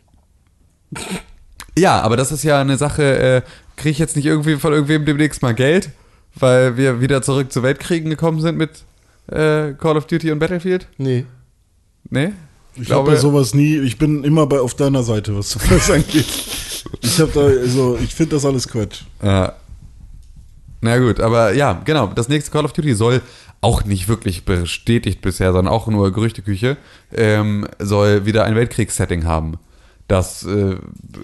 Ja, aber das ist ja eine Sache, äh, kriege ich jetzt nicht irgendwie von irgendwem demnächst mal Geld, weil wir wieder zurück zu Weltkriegen gekommen sind mit äh, Call of Duty und Battlefield? Nee. Nee? Ich glaube bei sowas nie. Ich bin immer bei auf deiner Seite, was das [laughs] angeht. Ich habe da, also ich finde das alles Quatsch. Ja. Na gut, aber ja, genau. Das nächste Call of Duty soll auch nicht wirklich bestätigt bisher, sondern auch nur Gerüchteküche, ähm, soll wieder ein Weltkriegssetting haben. Das äh,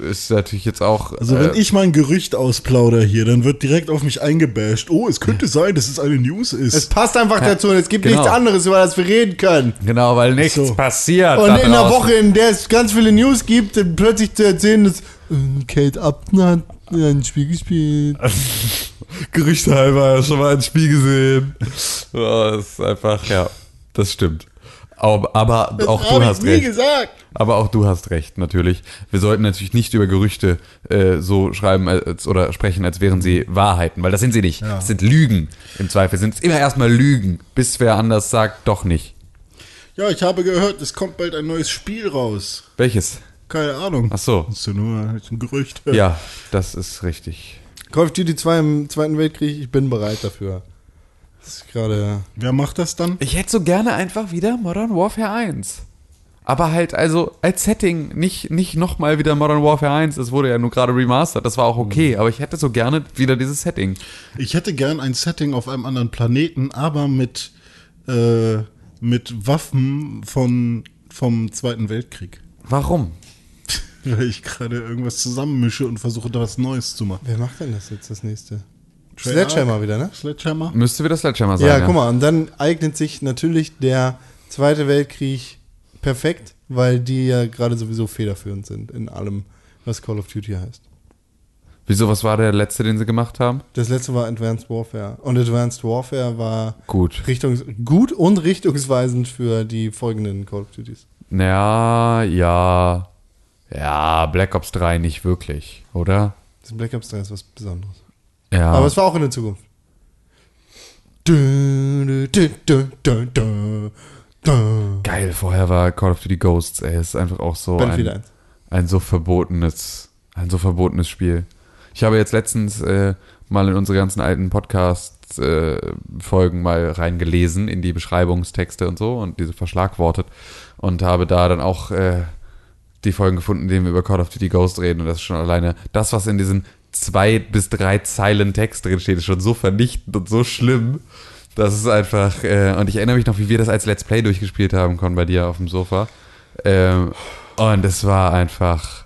ist natürlich jetzt auch. Also äh, wenn ich mal ein Gerücht ausplauder hier, dann wird direkt auf mich eingebasht. Oh, es könnte sein, dass es eine News Es ist. passt einfach dazu und es gibt genau. nichts anderes, über das wir reden können. Genau, weil nichts So. passiert. Und da in einer. Woche, in der es ganz viele News gibt, dann plötzlich zu erzählen, dass äh, Kate Upton hat ein Spiel gespielt. [laughs] Gerüchte halber schon mal ein Spiel gesehen. [laughs] Das ist einfach, ja, das stimmt. Aber, aber auch du ich hast recht. gesagt. Aber auch du hast recht, natürlich. Wir sollten natürlich nicht über Gerüchte äh, so schreiben als, oder sprechen, als wären sie Wahrheiten, weil das sind sie nicht. Das sind Lügen. Im Zweifel sind es immer erstmal Lügen, bis wer anders sagt, doch nicht. Ja, ich habe gehört, es kommt bald ein neues Spiel raus. Welches? Keine Ahnung. Ach so. Das ist ja nur ein Gerücht. Ja, das ist richtig. Call of Duty 2 im Zweiten Weltkrieg, ich bin bereit dafür. Das ist gerade. Wer macht das dann? Ich hätte so gerne einfach wieder Modern Warfare 1. Aber halt, also als Setting, nicht, nicht nochmal wieder Modern Warfare 1, das wurde ja nur gerade remastered, das war auch okay, aber ich hätte so gerne wieder dieses Setting. Ich hätte gern ein Setting auf einem anderen Planeten, aber mit, äh, mit Waffen von, vom Zweiten Weltkrieg. Warum? [laughs] Weil ich gerade irgendwas zusammenmische und versuche, da was Neues zu machen. Wer macht denn das jetzt das nächste? Treyarch? Sledgehammer wieder, ne? Sledgehammer? Müsste wieder Sledgehammer sein. Ja, guck mal, und dann eignet sich natürlich der Zweite Weltkrieg perfekt, weil die ja gerade sowieso federführend sind in allem, was Call of Duty heißt. Wieso, was war der letzte, den sie gemacht haben? Das letzte war Advanced Warfare. Und Advanced Warfare war Gut. Richtungs gut und richtungsweisend für die folgenden Call of Duties. Ja, ja. Ja, Black Ops 3 nicht wirklich, oder? Das Black Ops 3 ist was Besonderes. Ja. Aber es war auch in der Zukunft. Geil, vorher war Call of Duty Ghosts, ey, ist einfach auch so ein, 1. ein so verbotenes, ein so verbotenes Spiel. Ich habe jetzt letztens äh, mal in unsere ganzen alten Podcast-Folgen mal reingelesen, in die Beschreibungstexte und so und diese verschlagwortet und habe da dann auch äh, die Folgen gefunden, in denen wir über Call of Duty Ghost reden und das ist schon alleine das, was in diesen zwei bis drei Zeilen Text drin steht, ist schon so vernichtend und so schlimm. Das ist einfach, äh, und ich erinnere mich noch, wie wir das als Let's Play durchgespielt haben, Con, bei dir auf dem Sofa. Ähm, und es war einfach,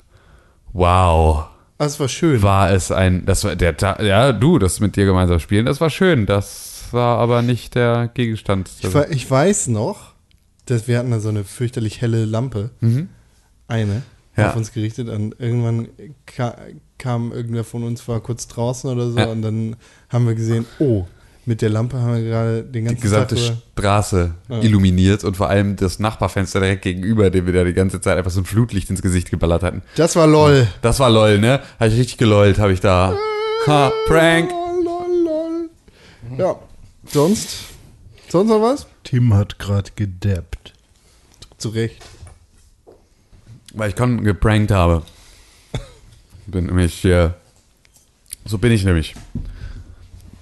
wow, Ah, es war schön. war es ein, das war der, ja, du, das mit dir gemeinsam spielen, das war schön, das war aber nicht der Gegenstand. Ich, we- ich weiß noch, dass wir hatten da so eine fürchterlich helle Lampe. Eine. Ja. Auf uns gerichtet. Und irgendwann ka kam irgendwer von uns, war kurz draußen oder so. Ja. Und dann haben wir gesehen, oh, mit der Lampe haben wir gerade den die ganzen gesamte Tag Straße Ja. illuminiert und vor allem das Nachbarfenster direkt gegenüber, dem wir da die ganze Zeit einfach so ein Flutlicht ins Gesicht geballert hatten. Das war lol. Das war lol, ne? Habe ich richtig gelollt, habe ich da. Ha, Prank. Lol, lol, lol. Ja. Sonst? Sonst noch was? Tim hat gerade gedappt. Zu Recht. Weil ich Con geprankt habe. Bin nämlich hier. So bin ich nämlich.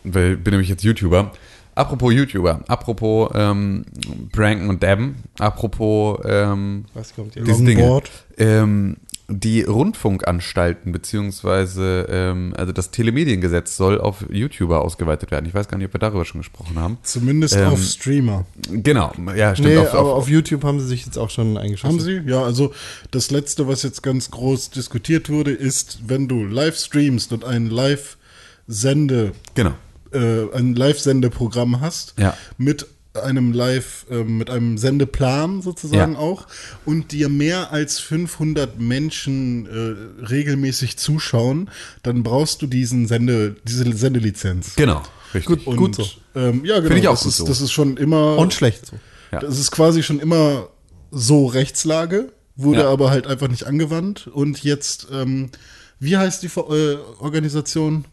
Bin nämlich jetzt YouTuber. Apropos YouTuber, apropos ähm, Pranken und Dabben, apropos ähm, Was kommt Dinge. Longboard. Ähm, die Rundfunkanstalten, beziehungsweise ähm, also das Telemediengesetz soll auf YouTuber ausgeweitet werden. Ich weiß gar nicht, ob wir darüber schon gesprochen haben. Zumindest Ähm, auf Streamer. Genau, ja, stimmt. Nee, auf, aber auf, auf YouTube haben sie sich jetzt auch schon eingeschossen. Haben Sie? Ja, also das letzte, was jetzt ganz groß diskutiert wurde, ist, wenn du live streamst und ein Live-Sende, genau. äh, ein Live-Sendeprogramm hast, Ja. mit einem Live, äh, mit einem Sendeplan sozusagen Ja. auch und dir mehr als 500 Menschen äh, regelmäßig zuschauen, dann brauchst du diesen Sende, diese Sendelizenz. Genau, richtig. Und, Gut so. Ähm, ja, genau. Finde ich auch das, gut ist, so. das ist schon immer Und schlecht so. Ja. das ist quasi schon immer so Rechtslage, wurde Ja. aber halt einfach nicht angewandt. Und jetzt, ähm, wie heißt die äh, Organisation?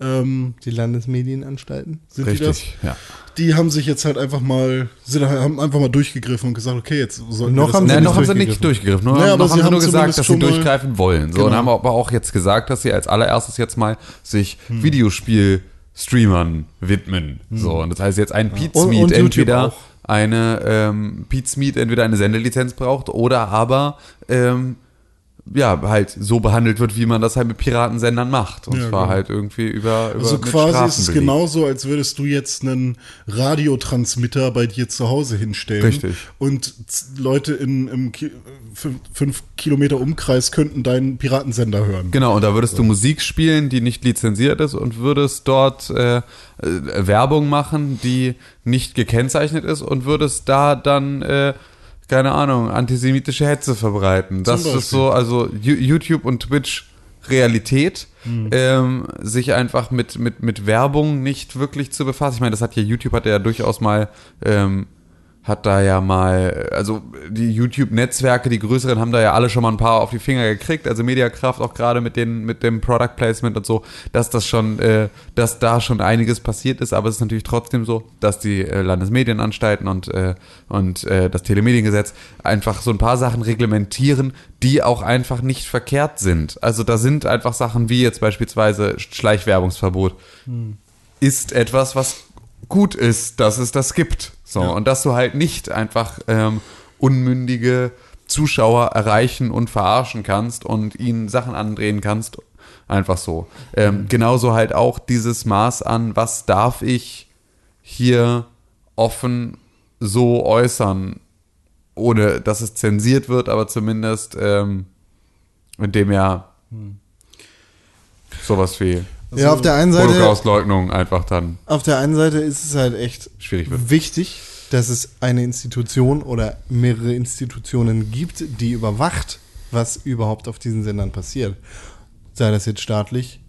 Ähm, Die Landesmedienanstalten. sind die das? richtig, ja. Die haben sich jetzt halt einfach mal, sind, haben einfach mal durchgegriffen und gesagt, okay, jetzt sollten Noch wir das haben sie noch haben sie nicht durchgegriffen. Nur, Naja, aber noch sie haben sie nur gesagt, dass sie durchgreifen wollen. So, und Genau. haben aber auch jetzt gesagt, dass sie als allererstes jetzt mal sich Hm. Videospiel-Streamern widmen. So, und das heißt jetzt ein Pete's Und- und Meet YouTube entweder auch. eine ähm, Pete's Meet entweder eine Sendelizenz braucht oder aber ähm, ja, halt so behandelt wird, wie man das halt mit Piratensendern macht. Und Ja, zwar genau. halt irgendwie über, über Also quasi Strafen ist es belegt. genauso, als würdest du jetzt einen Radiotransmitter bei dir zu Hause hinstellen. Richtig. Und Leute in im Ki fünf, fünf Kilometer Umkreis könnten deinen Piratensender hören. Genau, und da würdest du Musik spielen, die nicht lizenziert ist und würdest dort äh, äh, Werbung machen, die nicht gekennzeichnet ist und würdest da dann, äh, keine Ahnung, antisemitische Hetze verbreiten. Das ist so, also YouTube und Twitch Realität, ähm, sich einfach mit, mit, mit Werbung nicht wirklich zu befassen. Ich meine, das hat ja YouTube hat ja durchaus mal ähm, hat da ja mal, also die YouTube-Netzwerke, die größeren, haben da ja alle schon mal ein paar auf die Finger gekriegt, also Mediakraft auch gerade mit den, mit dem Product Placement und so, dass das schon, äh, dass da schon einiges passiert ist, aber es ist natürlich trotzdem so, dass die äh, Landesmedienanstalten und, äh, und äh, das Telemediengesetz einfach so ein paar Sachen reglementieren, die auch einfach nicht verkehrt sind. Also da sind einfach Sachen wie jetzt beispielsweise Schleichwerbungsverbot ist etwas, was gut ist, dass es das gibt. So, und dass du halt nicht einfach ähm, unmündige Zuschauer erreichen und verarschen kannst und ihnen Sachen andrehen kannst. Einfach so. Ähm, genauso halt auch dieses Maß an, was darf ich hier offen so äußern, ohne dass es zensiert wird, aber zumindest ähm, indem ja sowas wie ja, auf der einen Seite, Holocaust-Leugnung einfach dann auf der einen Seite ist es halt echt schwierig wird. wichtig, dass es eine Institution oder mehrere Institutionen gibt, die überwacht, was überhaupt auf diesen Sendern passiert. Sei das jetzt staatlich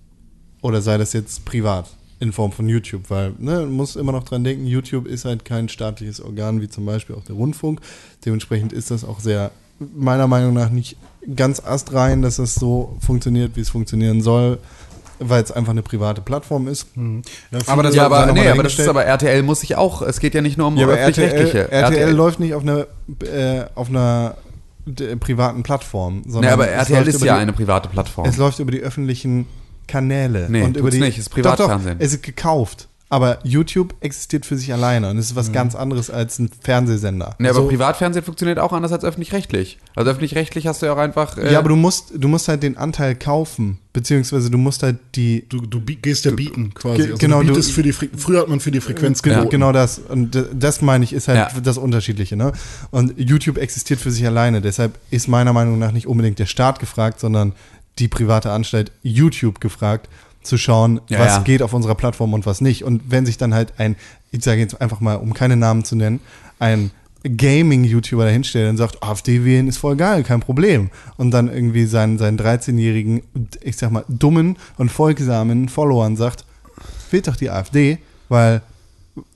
oder sei das jetzt privat in Form von YouTube, weil ne, man muss immer noch dran denken, YouTube ist halt kein staatliches Organ wie zum Beispiel auch der Rundfunk. Dementsprechend ist das auch sehr, meiner Meinung nach, nicht ganz astrein, dass das so funktioniert, wie es funktionieren soll, weil es einfach eine private Plattform ist. Aber das Ja, aber, nee, aber das ist aber RTL muss sich auch, es geht ja nicht nur um Ja, aber RTL, öffentlich-rechtliche. RTL, läuft nicht auf einer, äh, auf einer d- privaten Plattform, sondern Nee, aber RTL ist ja die, eine private Plattform. Es läuft über die öffentlichen Kanäle. Nee, und über die, nicht, es ist Privatfernsehen. Doch, doch, es ist gekauft. Aber YouTube existiert für sich alleine und es ist was ganz anderes als ein Fernsehsender. Nee, aber So- Privatfernsehen funktioniert auch anders als öffentlich-rechtlich. Also öffentlich-rechtlich hast du ja auch einfach. Äh, ja, aber du musst, du musst halt den Anteil kaufen, beziehungsweise du musst halt die Du, du gehst ja bieten quasi. Ge- genau, du du- bietest für die Fre früher hat man für die Frequenz Genau, geboten. genau das. Und das meine ich, ist halt Ja. das Unterschiedliche. Ne? Und YouTube existiert für sich alleine. Deshalb ist meiner Meinung nach nicht unbedingt der Staat gefragt, sondern die private Anstalt YouTube gefragt, zu schauen, Ja, was ja. geht auf unserer Plattform und was nicht. Und wenn sich dann halt ein, ich sage jetzt einfach mal, um keine Namen zu nennen, ein Gaming-YouTuber dahinstellt und sagt, AfD wählen ist voll geil, kein Problem. Und dann irgendwie seinen, seinen 13-jährigen, ich sag mal, dummen und folgsamen Followern sagt, wählt doch die AfD, weil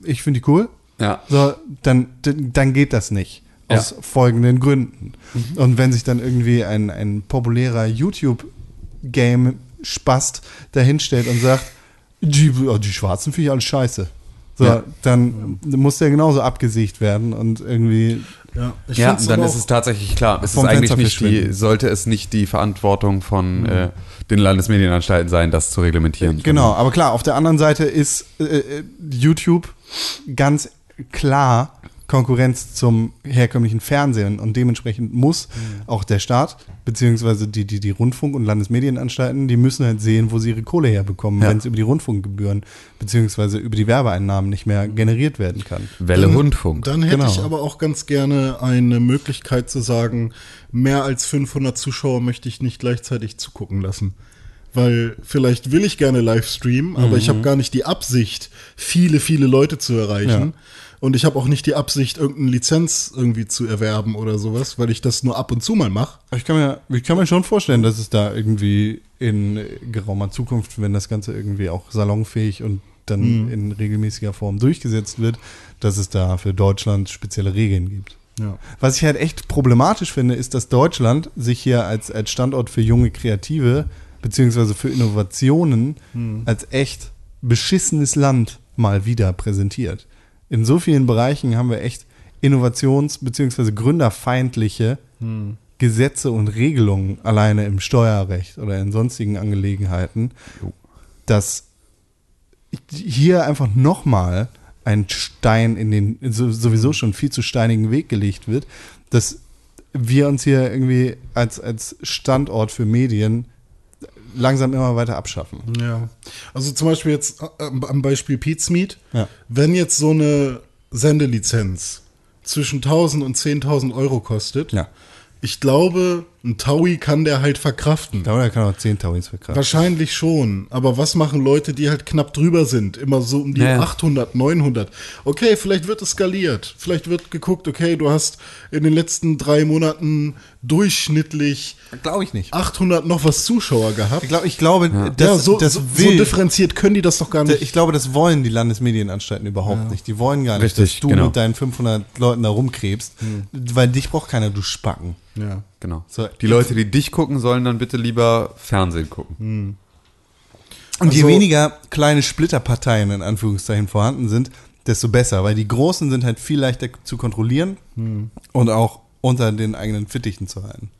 ich finde die cool, Ja. so, dann, dann geht das nicht. Aus Ja. folgenden Gründen. Und wenn sich dann irgendwie ein, ein populärer YouTube-Game-Spast dahinstellt und sagt, die, oh, die Schwarzen finde ich alles scheiße. So, Ja. dann muss der genauso abgesiegt werden und irgendwie. Ja, ich Ja, dann ist es tatsächlich klar. Es ist eigentlich nicht die, sollte es nicht die Verantwortung von äh, den Landesmedienanstalten sein, das zu reglementieren. Genau, aber klar, auf der anderen Seite ist äh, äh, YouTube ganz klar Konkurrenz zum herkömmlichen Fernsehen und dementsprechend muss auch der Staat beziehungsweise die, die, die Rundfunk- und Landesmedienanstalten, die müssen halt sehen, wo sie ihre Kohle herbekommen, Ja. wenn es über die Rundfunkgebühren beziehungsweise über die Werbeeinnahmen nicht mehr generiert werden kann. Welle Dann- Rundfunk. Dann hätte Genau. ich aber auch ganz gerne eine Möglichkeit zu sagen, mehr als 500 Zuschauer möchte ich nicht gleichzeitig zugucken lassen. Weil vielleicht will ich gerne live streamen, aber ich habe gar nicht die Absicht, viele, viele Leute zu erreichen. Und ich habe auch nicht die Absicht, irgendeine Lizenz irgendwie zu erwerben oder sowas, weil ich das nur ab und zu mal mache. Ich kann, mir, ich kann mir schon vorstellen, dass es da irgendwie in geraumer Zukunft, wenn das Ganze irgendwie auch salonfähig und dann in regelmäßiger Form durchgesetzt wird, dass es da für Deutschland spezielle Regeln gibt. Ja. Was ich halt echt problematisch finde, ist, dass Deutschland sich hier als, als Standort für junge Kreative beziehungsweise für Innovationen als echt beschissenes Land mal wieder präsentiert. In so vielen Bereichen haben wir echt innovations- beziehungsweise gründerfeindliche Gesetze und Regelungen alleine im Steuerrecht oder in sonstigen Angelegenheiten, dass hier einfach nochmal ein Stein in den so- sowieso schon viel zu steinigen Weg gelegt wird, dass wir uns hier irgendwie als, als Standort für Medien langsam immer weiter abschaffen. Ja. Also zum Beispiel jetzt äh, am Beispiel Pete's Meat. Ja. Wenn jetzt so eine Sendelizenz zwischen 1000 und 10.000 Euro kostet, Ja. ich glaube, Ein Taui kann der halt verkraften. Ich glaube, er kann auch 10 Tauis verkraften. Wahrscheinlich schon. Aber was machen Leute, die halt knapp drüber sind? Immer so um die Ja. 800, 900. Okay, vielleicht wird es skaliert. Vielleicht wird geguckt, okay, du hast in den letzten drei Monaten durchschnittlich Glaube ich nicht. 800 noch was Zuschauer gehabt. Ich, glaub, ich glaube, das, ja, so, das so, so will, differenziert können die das doch gar nicht. ich glaube, das wollen die Landesmedienanstalten überhaupt nicht. Die wollen gar nicht, Richtig, dass du genau. mit deinen 500 Leuten da rumkrebst, weil dich braucht keiner, du Spacken. Ja. Genau. So. Die Leute, die dich gucken, sollen dann bitte lieber Fernsehen gucken. Und je Also- weniger kleine Splitterparteien in Anführungszeichen vorhanden sind, desto besser, weil die großen sind halt viel leichter zu kontrollieren und auch unter den eigenen Fittichen zu halten.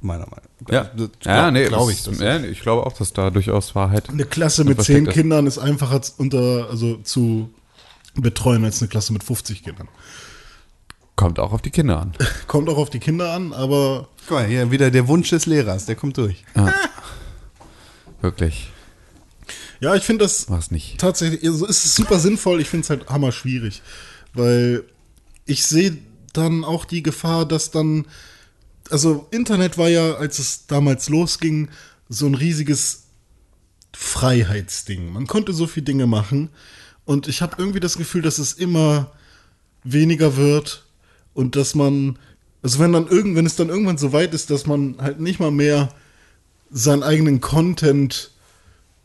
Meiner Meinung nach. Ja, Das ja nee, glaube das- ich. Das ja, nee, ich glaube auch, dass da durchaus Wahrheit. Eine Klasse mit Was 10 steckt das? Kindern ist einfacher unter, also zu betreuen als eine Klasse mit 50 Kindern. Kommt auch auf die Kinder an. [laughs] Kommt auch auf die Kinder an, aber Guck mal, hier wieder der Wunsch des Lehrers, der kommt durch. Wirklich. ja, ich finde das Mach's nicht. tatsächlich, also es ist super sinnvoll, ich finde es halt hammer schwierig, weil ich sehe dann auch die Gefahr, dass dann, also Internet war ja, als es damals losging, so ein riesiges Freiheitsding. Man konnte so viele Dinge machen und ich habe irgendwie das Gefühl, dass es immer weniger wird und dass man, also wenn dann irgend, wenn es dann irgendwann so weit ist, dass man halt nicht mal mehr seinen eigenen Content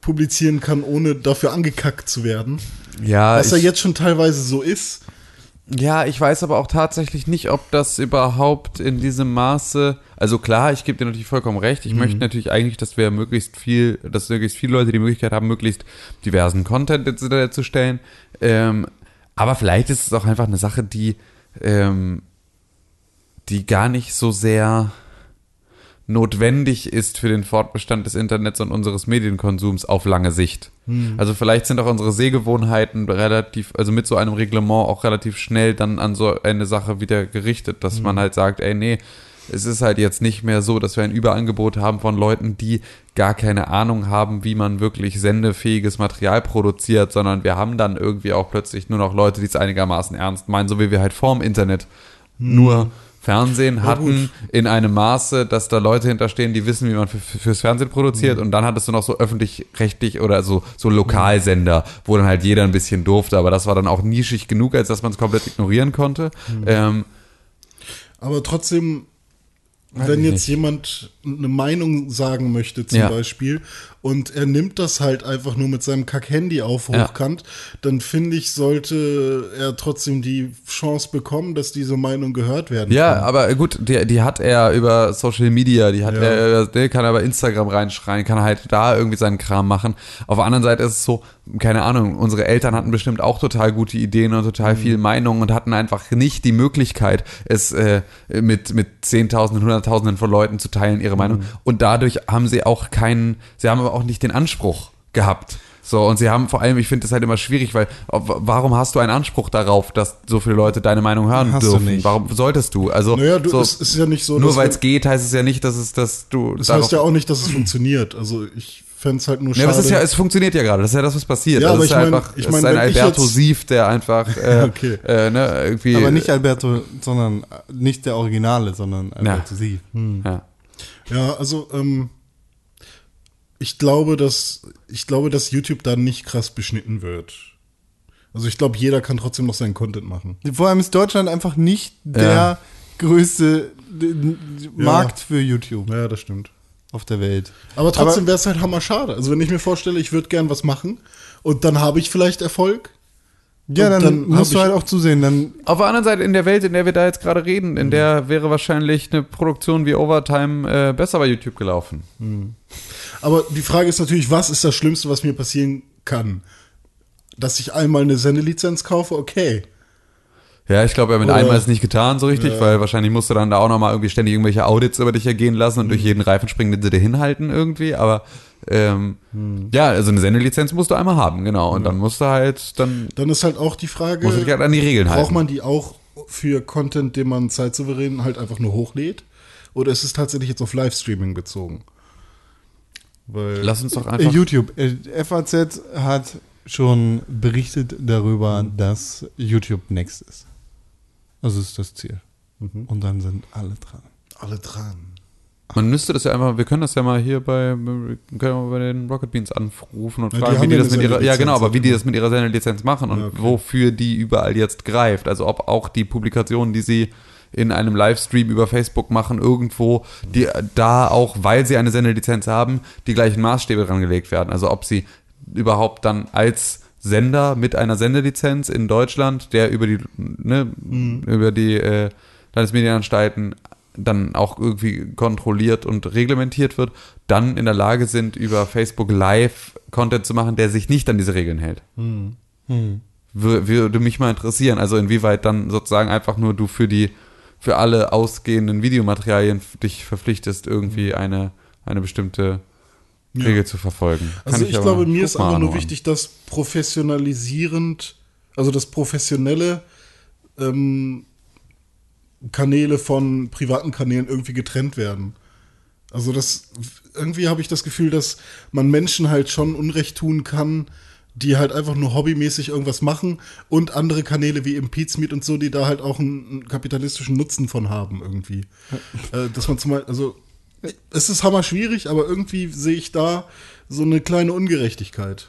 publizieren kann, ohne dafür angekackt zu werden. Ja, Was ja jetzt schon teilweise so ist. ja, ich weiß aber auch tatsächlich nicht, ob das überhaupt in diesem Maße. Also klar, ich gebe dir natürlich vollkommen recht. Ich möchte natürlich eigentlich, dass wir möglichst viel, dass möglichst viele Leute die Möglichkeit haben, möglichst diversen Content zu stellen. Ähm, aber vielleicht ist es auch einfach eine Sache, die, ähm, die gar nicht so sehr notwendig ist für den Fortbestand des Internets und unseres Medienkonsums auf lange Sicht. Also vielleicht sind auch unsere Sehgewohnheiten relativ, also mit so einem Reglement auch relativ schnell dann an so eine Sache wieder gerichtet, dass man halt sagt, ey, nee, es ist halt jetzt nicht mehr so, dass wir ein Überangebot haben von Leuten, die gar keine Ahnung haben, wie man wirklich sendefähiges Material produziert, sondern wir haben dann irgendwie auch plötzlich nur noch Leute, die es einigermaßen ernst meinen, so wie wir halt vorm Internet nur Fernsehen hatten in einem Maße, dass da Leute hinterstehen, die wissen, wie man für, für, fürs Fernsehen produziert und dann hattest du noch so öffentlich-rechtlich oder so, so Lokalsender, wo dann halt jeder ein bisschen durfte, aber das war dann auch nischig genug, als dass man es komplett ignorieren konnte. Ähm, Aber trotzdem, Weiß wenn jetzt nicht. jemand eine Meinung sagen möchte, zum Ja. Beispiel, und er nimmt das halt einfach nur mit seinem Kack-Handy auf Ja. hochkant, dann finde ich, sollte er trotzdem die Chance bekommen, dass diese Meinung gehört werden Ja, kann. aber gut, die, die hat er über Social Media, die hat Ja. er, der kann er bei Instagram reinschreien, kann halt da irgendwie seinen Kram machen. Auf der anderen Seite ist es so, keine Ahnung, unsere Eltern hatten bestimmt auch total gute Ideen und total Mhm. viel Meinung und hatten einfach nicht die Möglichkeit, es äh, mit, mit Zehntausenden, Hunderttausenden von Leuten zu teilen, ihre. Meinung. Und dadurch haben sie auch keinen, sie haben aber auch nicht den Anspruch gehabt. So, und sie haben vor allem, ich finde das halt immer schwierig, weil warum hast du einen Anspruch darauf, dass so viele Leute deine Meinung hören Hast du dürfen? nicht. Warum solltest du? Also Naja, du, so, es ist ja nicht so, nur weil es geht, heißt es ja nicht, dass es, dass du. Das heißt ja auch nicht, dass es funktioniert. Also ich fände es halt nur Ja, schade. aber es, ist ja, es funktioniert ja gerade. Das ist ja das, was passiert. Ja, das aber ist ich ja mein- einfach, ich es mein, ist ein Alberto jetzt- Sief, der einfach, [laughs] äh, Okay. äh, ne, irgendwie. Aber nicht Alberto, sondern nicht der Originale, sondern Alberto Sie. Ja. Ja, also ähm, ich glaube, dass ich glaube, dass YouTube da nicht krass beschnitten wird. Also ich glaube, jeder kann trotzdem noch seinen Content machen. Vor allem ist Deutschland einfach nicht der Ja. größte d- Markt für YouTube Ja, das stimmt. auf der Welt. Aber trotzdem wäre es halt hammer schade. Also wenn ich mir vorstelle, ich würde gern was machen und dann habe ich vielleicht Erfolg. Ja, dann, dann musst du halt auch zusehen. Dann Auf der anderen Seite, in der Welt, in der wir da jetzt gerade reden, in der wäre wahrscheinlich eine Produktion wie Overtime äh, besser bei YouTube gelaufen. Aber die Frage ist natürlich, was ist das Schlimmste, was mir passieren kann? Dass ich einmal eine Sendelizenz kaufe, okay. Ja, ich glaube, ja, mit Oder- einmal ist es nicht getan so richtig, weil wahrscheinlich musst du dann da auch nochmal irgendwie ständig irgendwelche Audits über dich ergehen lassen und durch jeden Reifen springen, den sie dir hinhalten irgendwie. Aber ähm, ja, also eine Sendelizenz musst du einmal haben, genau. Und dann musst du halt, dann Dann ist halt auch die Frage, musst du dich halt an die Regeln halten. braucht man die auch für Content, den man zeitsouverän halt einfach nur hochlädt? Oder ist es tatsächlich jetzt auf Livestreaming bezogen? Weil Lass uns doch äh, einfach. YouTube. Äh, FAZ hat schon berichtet darüber, dass YouTube next ist. Das ist das Ziel. Und dann sind alle dran. alle dran. Man müsste das ja einfach, wir können das ja mal hier bei, wir können mal bei den Rocket Beans anrufen und Ja, die fragen, wie haben die das mit ihrer, ja Sendelizenz, genau, aber wie die das mit ihrer Sendelizenz machen und Ja, okay. wofür die überall jetzt greift. Also ob auch die Publikationen, die sie in einem Livestream über Facebook machen, irgendwo, die da auch, weil sie eine Sendelizenz haben, die gleichen Maßstäbe dran gelegt werden. Also ob sie überhaupt dann als Sender mit einer Sendelizenz in Deutschland, der über die, ne, Mhm. über die äh, Landesmedienanstalten dann auch irgendwie kontrolliert und reglementiert wird, dann in der Lage sind, über Facebook Live Content zu machen, der sich nicht an diese Regeln hält. Wür- Würde mich mal interessieren, also inwieweit dann sozusagen einfach nur du für die, für alle ausgehenden Videomaterialien dich verpflichtest, irgendwie eine, eine bestimmte Regel zu verfolgen. Kann Also ich, aber- glaube, mir ist einfach nur wichtig, dass professionalisierend, also das professionelle ähm, Kanäle von privaten Kanälen irgendwie getrennt werden. Also das irgendwie habe ich das Gefühl, dass man Menschen halt schon Unrecht tun kann, die halt einfach nur hobbymäßig irgendwas machen und andere Kanäle wie Impeachment und so, die da halt auch einen, einen kapitalistischen Nutzen von haben irgendwie. äh, dass man zum Beispiel, also es ist hammer schwierig, aber irgendwie sehe ich da so eine kleine Ungerechtigkeit.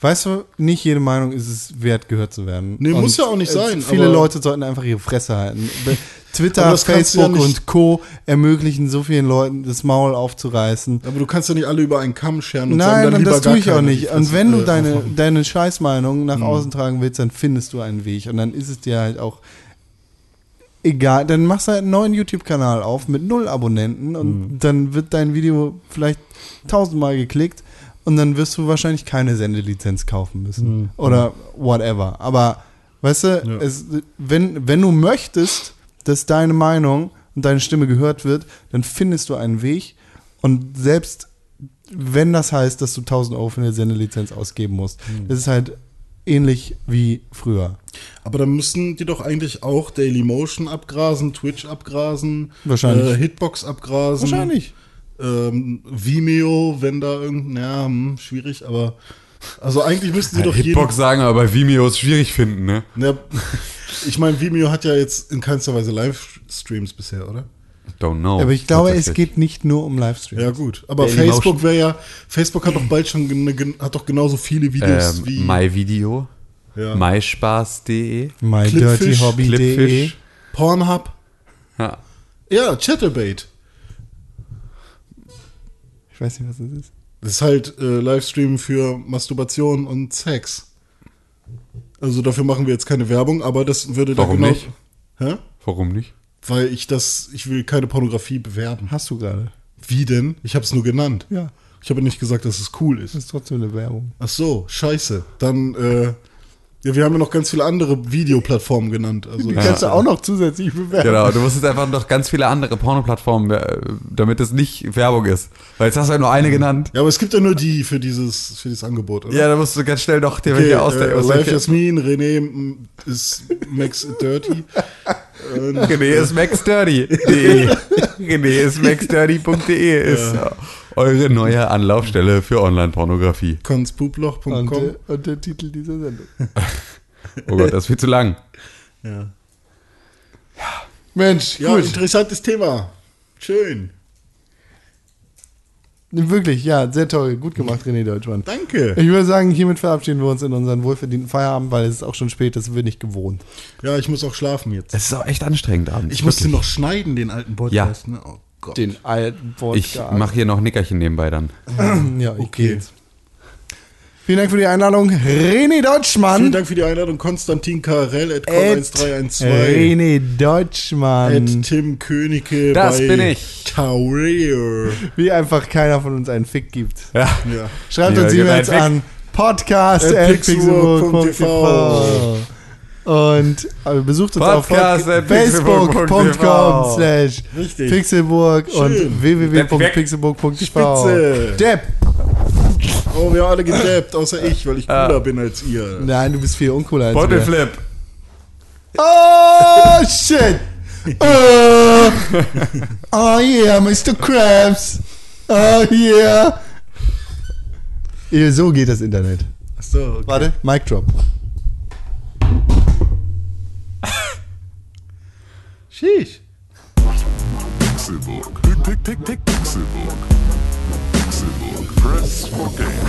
Weißt du, nicht jede Meinung ist es wert, gehört zu werden. Nee, muss ja auch nicht sein, Viele Leute sollten einfach ihre Fresse halten. [laughs] Twitter, ja Facebook nicht- und Co. ermöglichen so vielen Leuten, das Maul aufzureißen. Aber du kannst ja nicht alle über einen Kamm scheren und Nein, sagen, dann und lieber das tue ich auch nicht. Und wenn du äh, deine, deine Scheißmeinung Mhm. nach außen tragen willst, dann findest du einen Weg. Und dann ist es dir halt auch egal. Dann machst du halt einen neuen YouTube-Kanal auf mit null Abonnenten und Mhm. dann wird dein Video vielleicht tausendmal geklickt und dann wirst du wahrscheinlich keine Sendelizenz kaufen müssen. Oder whatever. Aber weißt du, Mhm. Ja. es, wenn, wenn du möchtest, dass deine Meinung und deine Stimme gehört wird, dann findest du einen Weg. Und selbst wenn das heißt, dass du 1000 Euro für eine Sendelizenz ausgeben musst, Mhm. das ist halt ähnlich wie früher. Aber dann müssen die doch eigentlich auch Dailymotion abgrasen, Twitch abgrasen, Wahrscheinlich. Äh, Hitbox abgrasen. Ähm, Vimeo, wenn da irgendein, ja, hm, schwierig, aber also eigentlich müssten sie doch Hitbox sagen, aber bei Vimeo ist schwierig finden, ne? Ja, ich meine, Vimeo hat ja jetzt in keinster Weise Livestreams bisher, oder? Don't know. Aber ich glaube, es geht nicht nur um Livestream. Ja gut, aber Dailymotion. Facebook wäre ja, Facebook hat doch bald schon gen- hat doch genauso viele Videos ähm, wie MyVideo, ja. myspaß.de, MyDirtyHobby.de. Clipfish. Pornhub. Ja. Ja, Chatterbait. Ich weiß nicht, was das ist. Das ist halt äh, Livestream für Masturbation und Sex. Also dafür machen wir jetzt keine Werbung, aber das würde da Warum genau. nicht? Hä? Warum nicht? Weil ich das, ich will keine Pornografie bewerben. Hast du gerade? Wie denn? Ich habe es nur genannt. Ja. Ich habe nicht gesagt, dass es cool ist. Das ist trotzdem eine Werbung. Ach so, scheiße. Dann, äh, ja, wir haben ja noch ganz viele andere Videoplattformen genannt. Also Die kannst du auch noch zusätzlich bewerben. Genau, du musst jetzt einfach noch ganz viele andere Pornoplattformen, äh, damit es nicht Werbung ist. Weil jetzt hast du ja nur eine genannt. Ja, aber es gibt ja nur die für dieses, für dieses Angebot, oder? Ja, da musst du ganz schnell noch dir Okay, welche äh, ausdenken. Live Jasmin, [laughs] René ist Max Dirty. [laughs] René ist maxdirty.de. René ist maxdirty.de ist eure neue Anlaufstelle für Online-Pornografie. Und, Konspuploch.com. der- und der Titel dieser Sendung. [laughs] Oh Gott, das ist viel zu lang. Ja. Mensch, ja, gut. interessantes Thema. Schön. Wirklich, ja, sehr toll. Gut gemacht, René Deutschmann. Danke. Ich würde sagen, hiermit verabschieden wir uns in unseren wohlverdienten Feierabend, weil es ist auch schon spät, das sind wir nicht gewohnt. Ja, ich muss auch schlafen jetzt. Es ist auch echt anstrengend abends. Ich musste noch schneiden, den alten Podcast. Ne? Oh Gott. Den alten Ich mache hier noch Nickerchen nebenbei dann. [clears throat] Ja, ich Okay. geht's. Vielen Dank für die Einladung, René Deutschmann. Vielen Dank für die Einladung. Konstantin Karel at At com1312. René Deutschmann. At Tim Königke Das bei bin ich. Taureer. Wie einfach keiner von uns einen Fick gibt. Ja. Ja. Schreibt Ja, uns E-Mails an podcast At at. Und äh, besucht uns Podcast auf facebook.com slash. Pixelburg und www.pixelburg.tv. Depp. Oh, wir haben alle gedappt, außer ich, weil ich cooler bin als ihr. Nein, du bist viel uncooler als wir. Botteflip. Oh, shit. Oh, oh yeah, Mr. Krabs. Oh yeah. So geht das Internet. Achso, okay. Warte, Mic Drop. Sheesh. Pick, Pixelbook. Pixelbook. Press for games.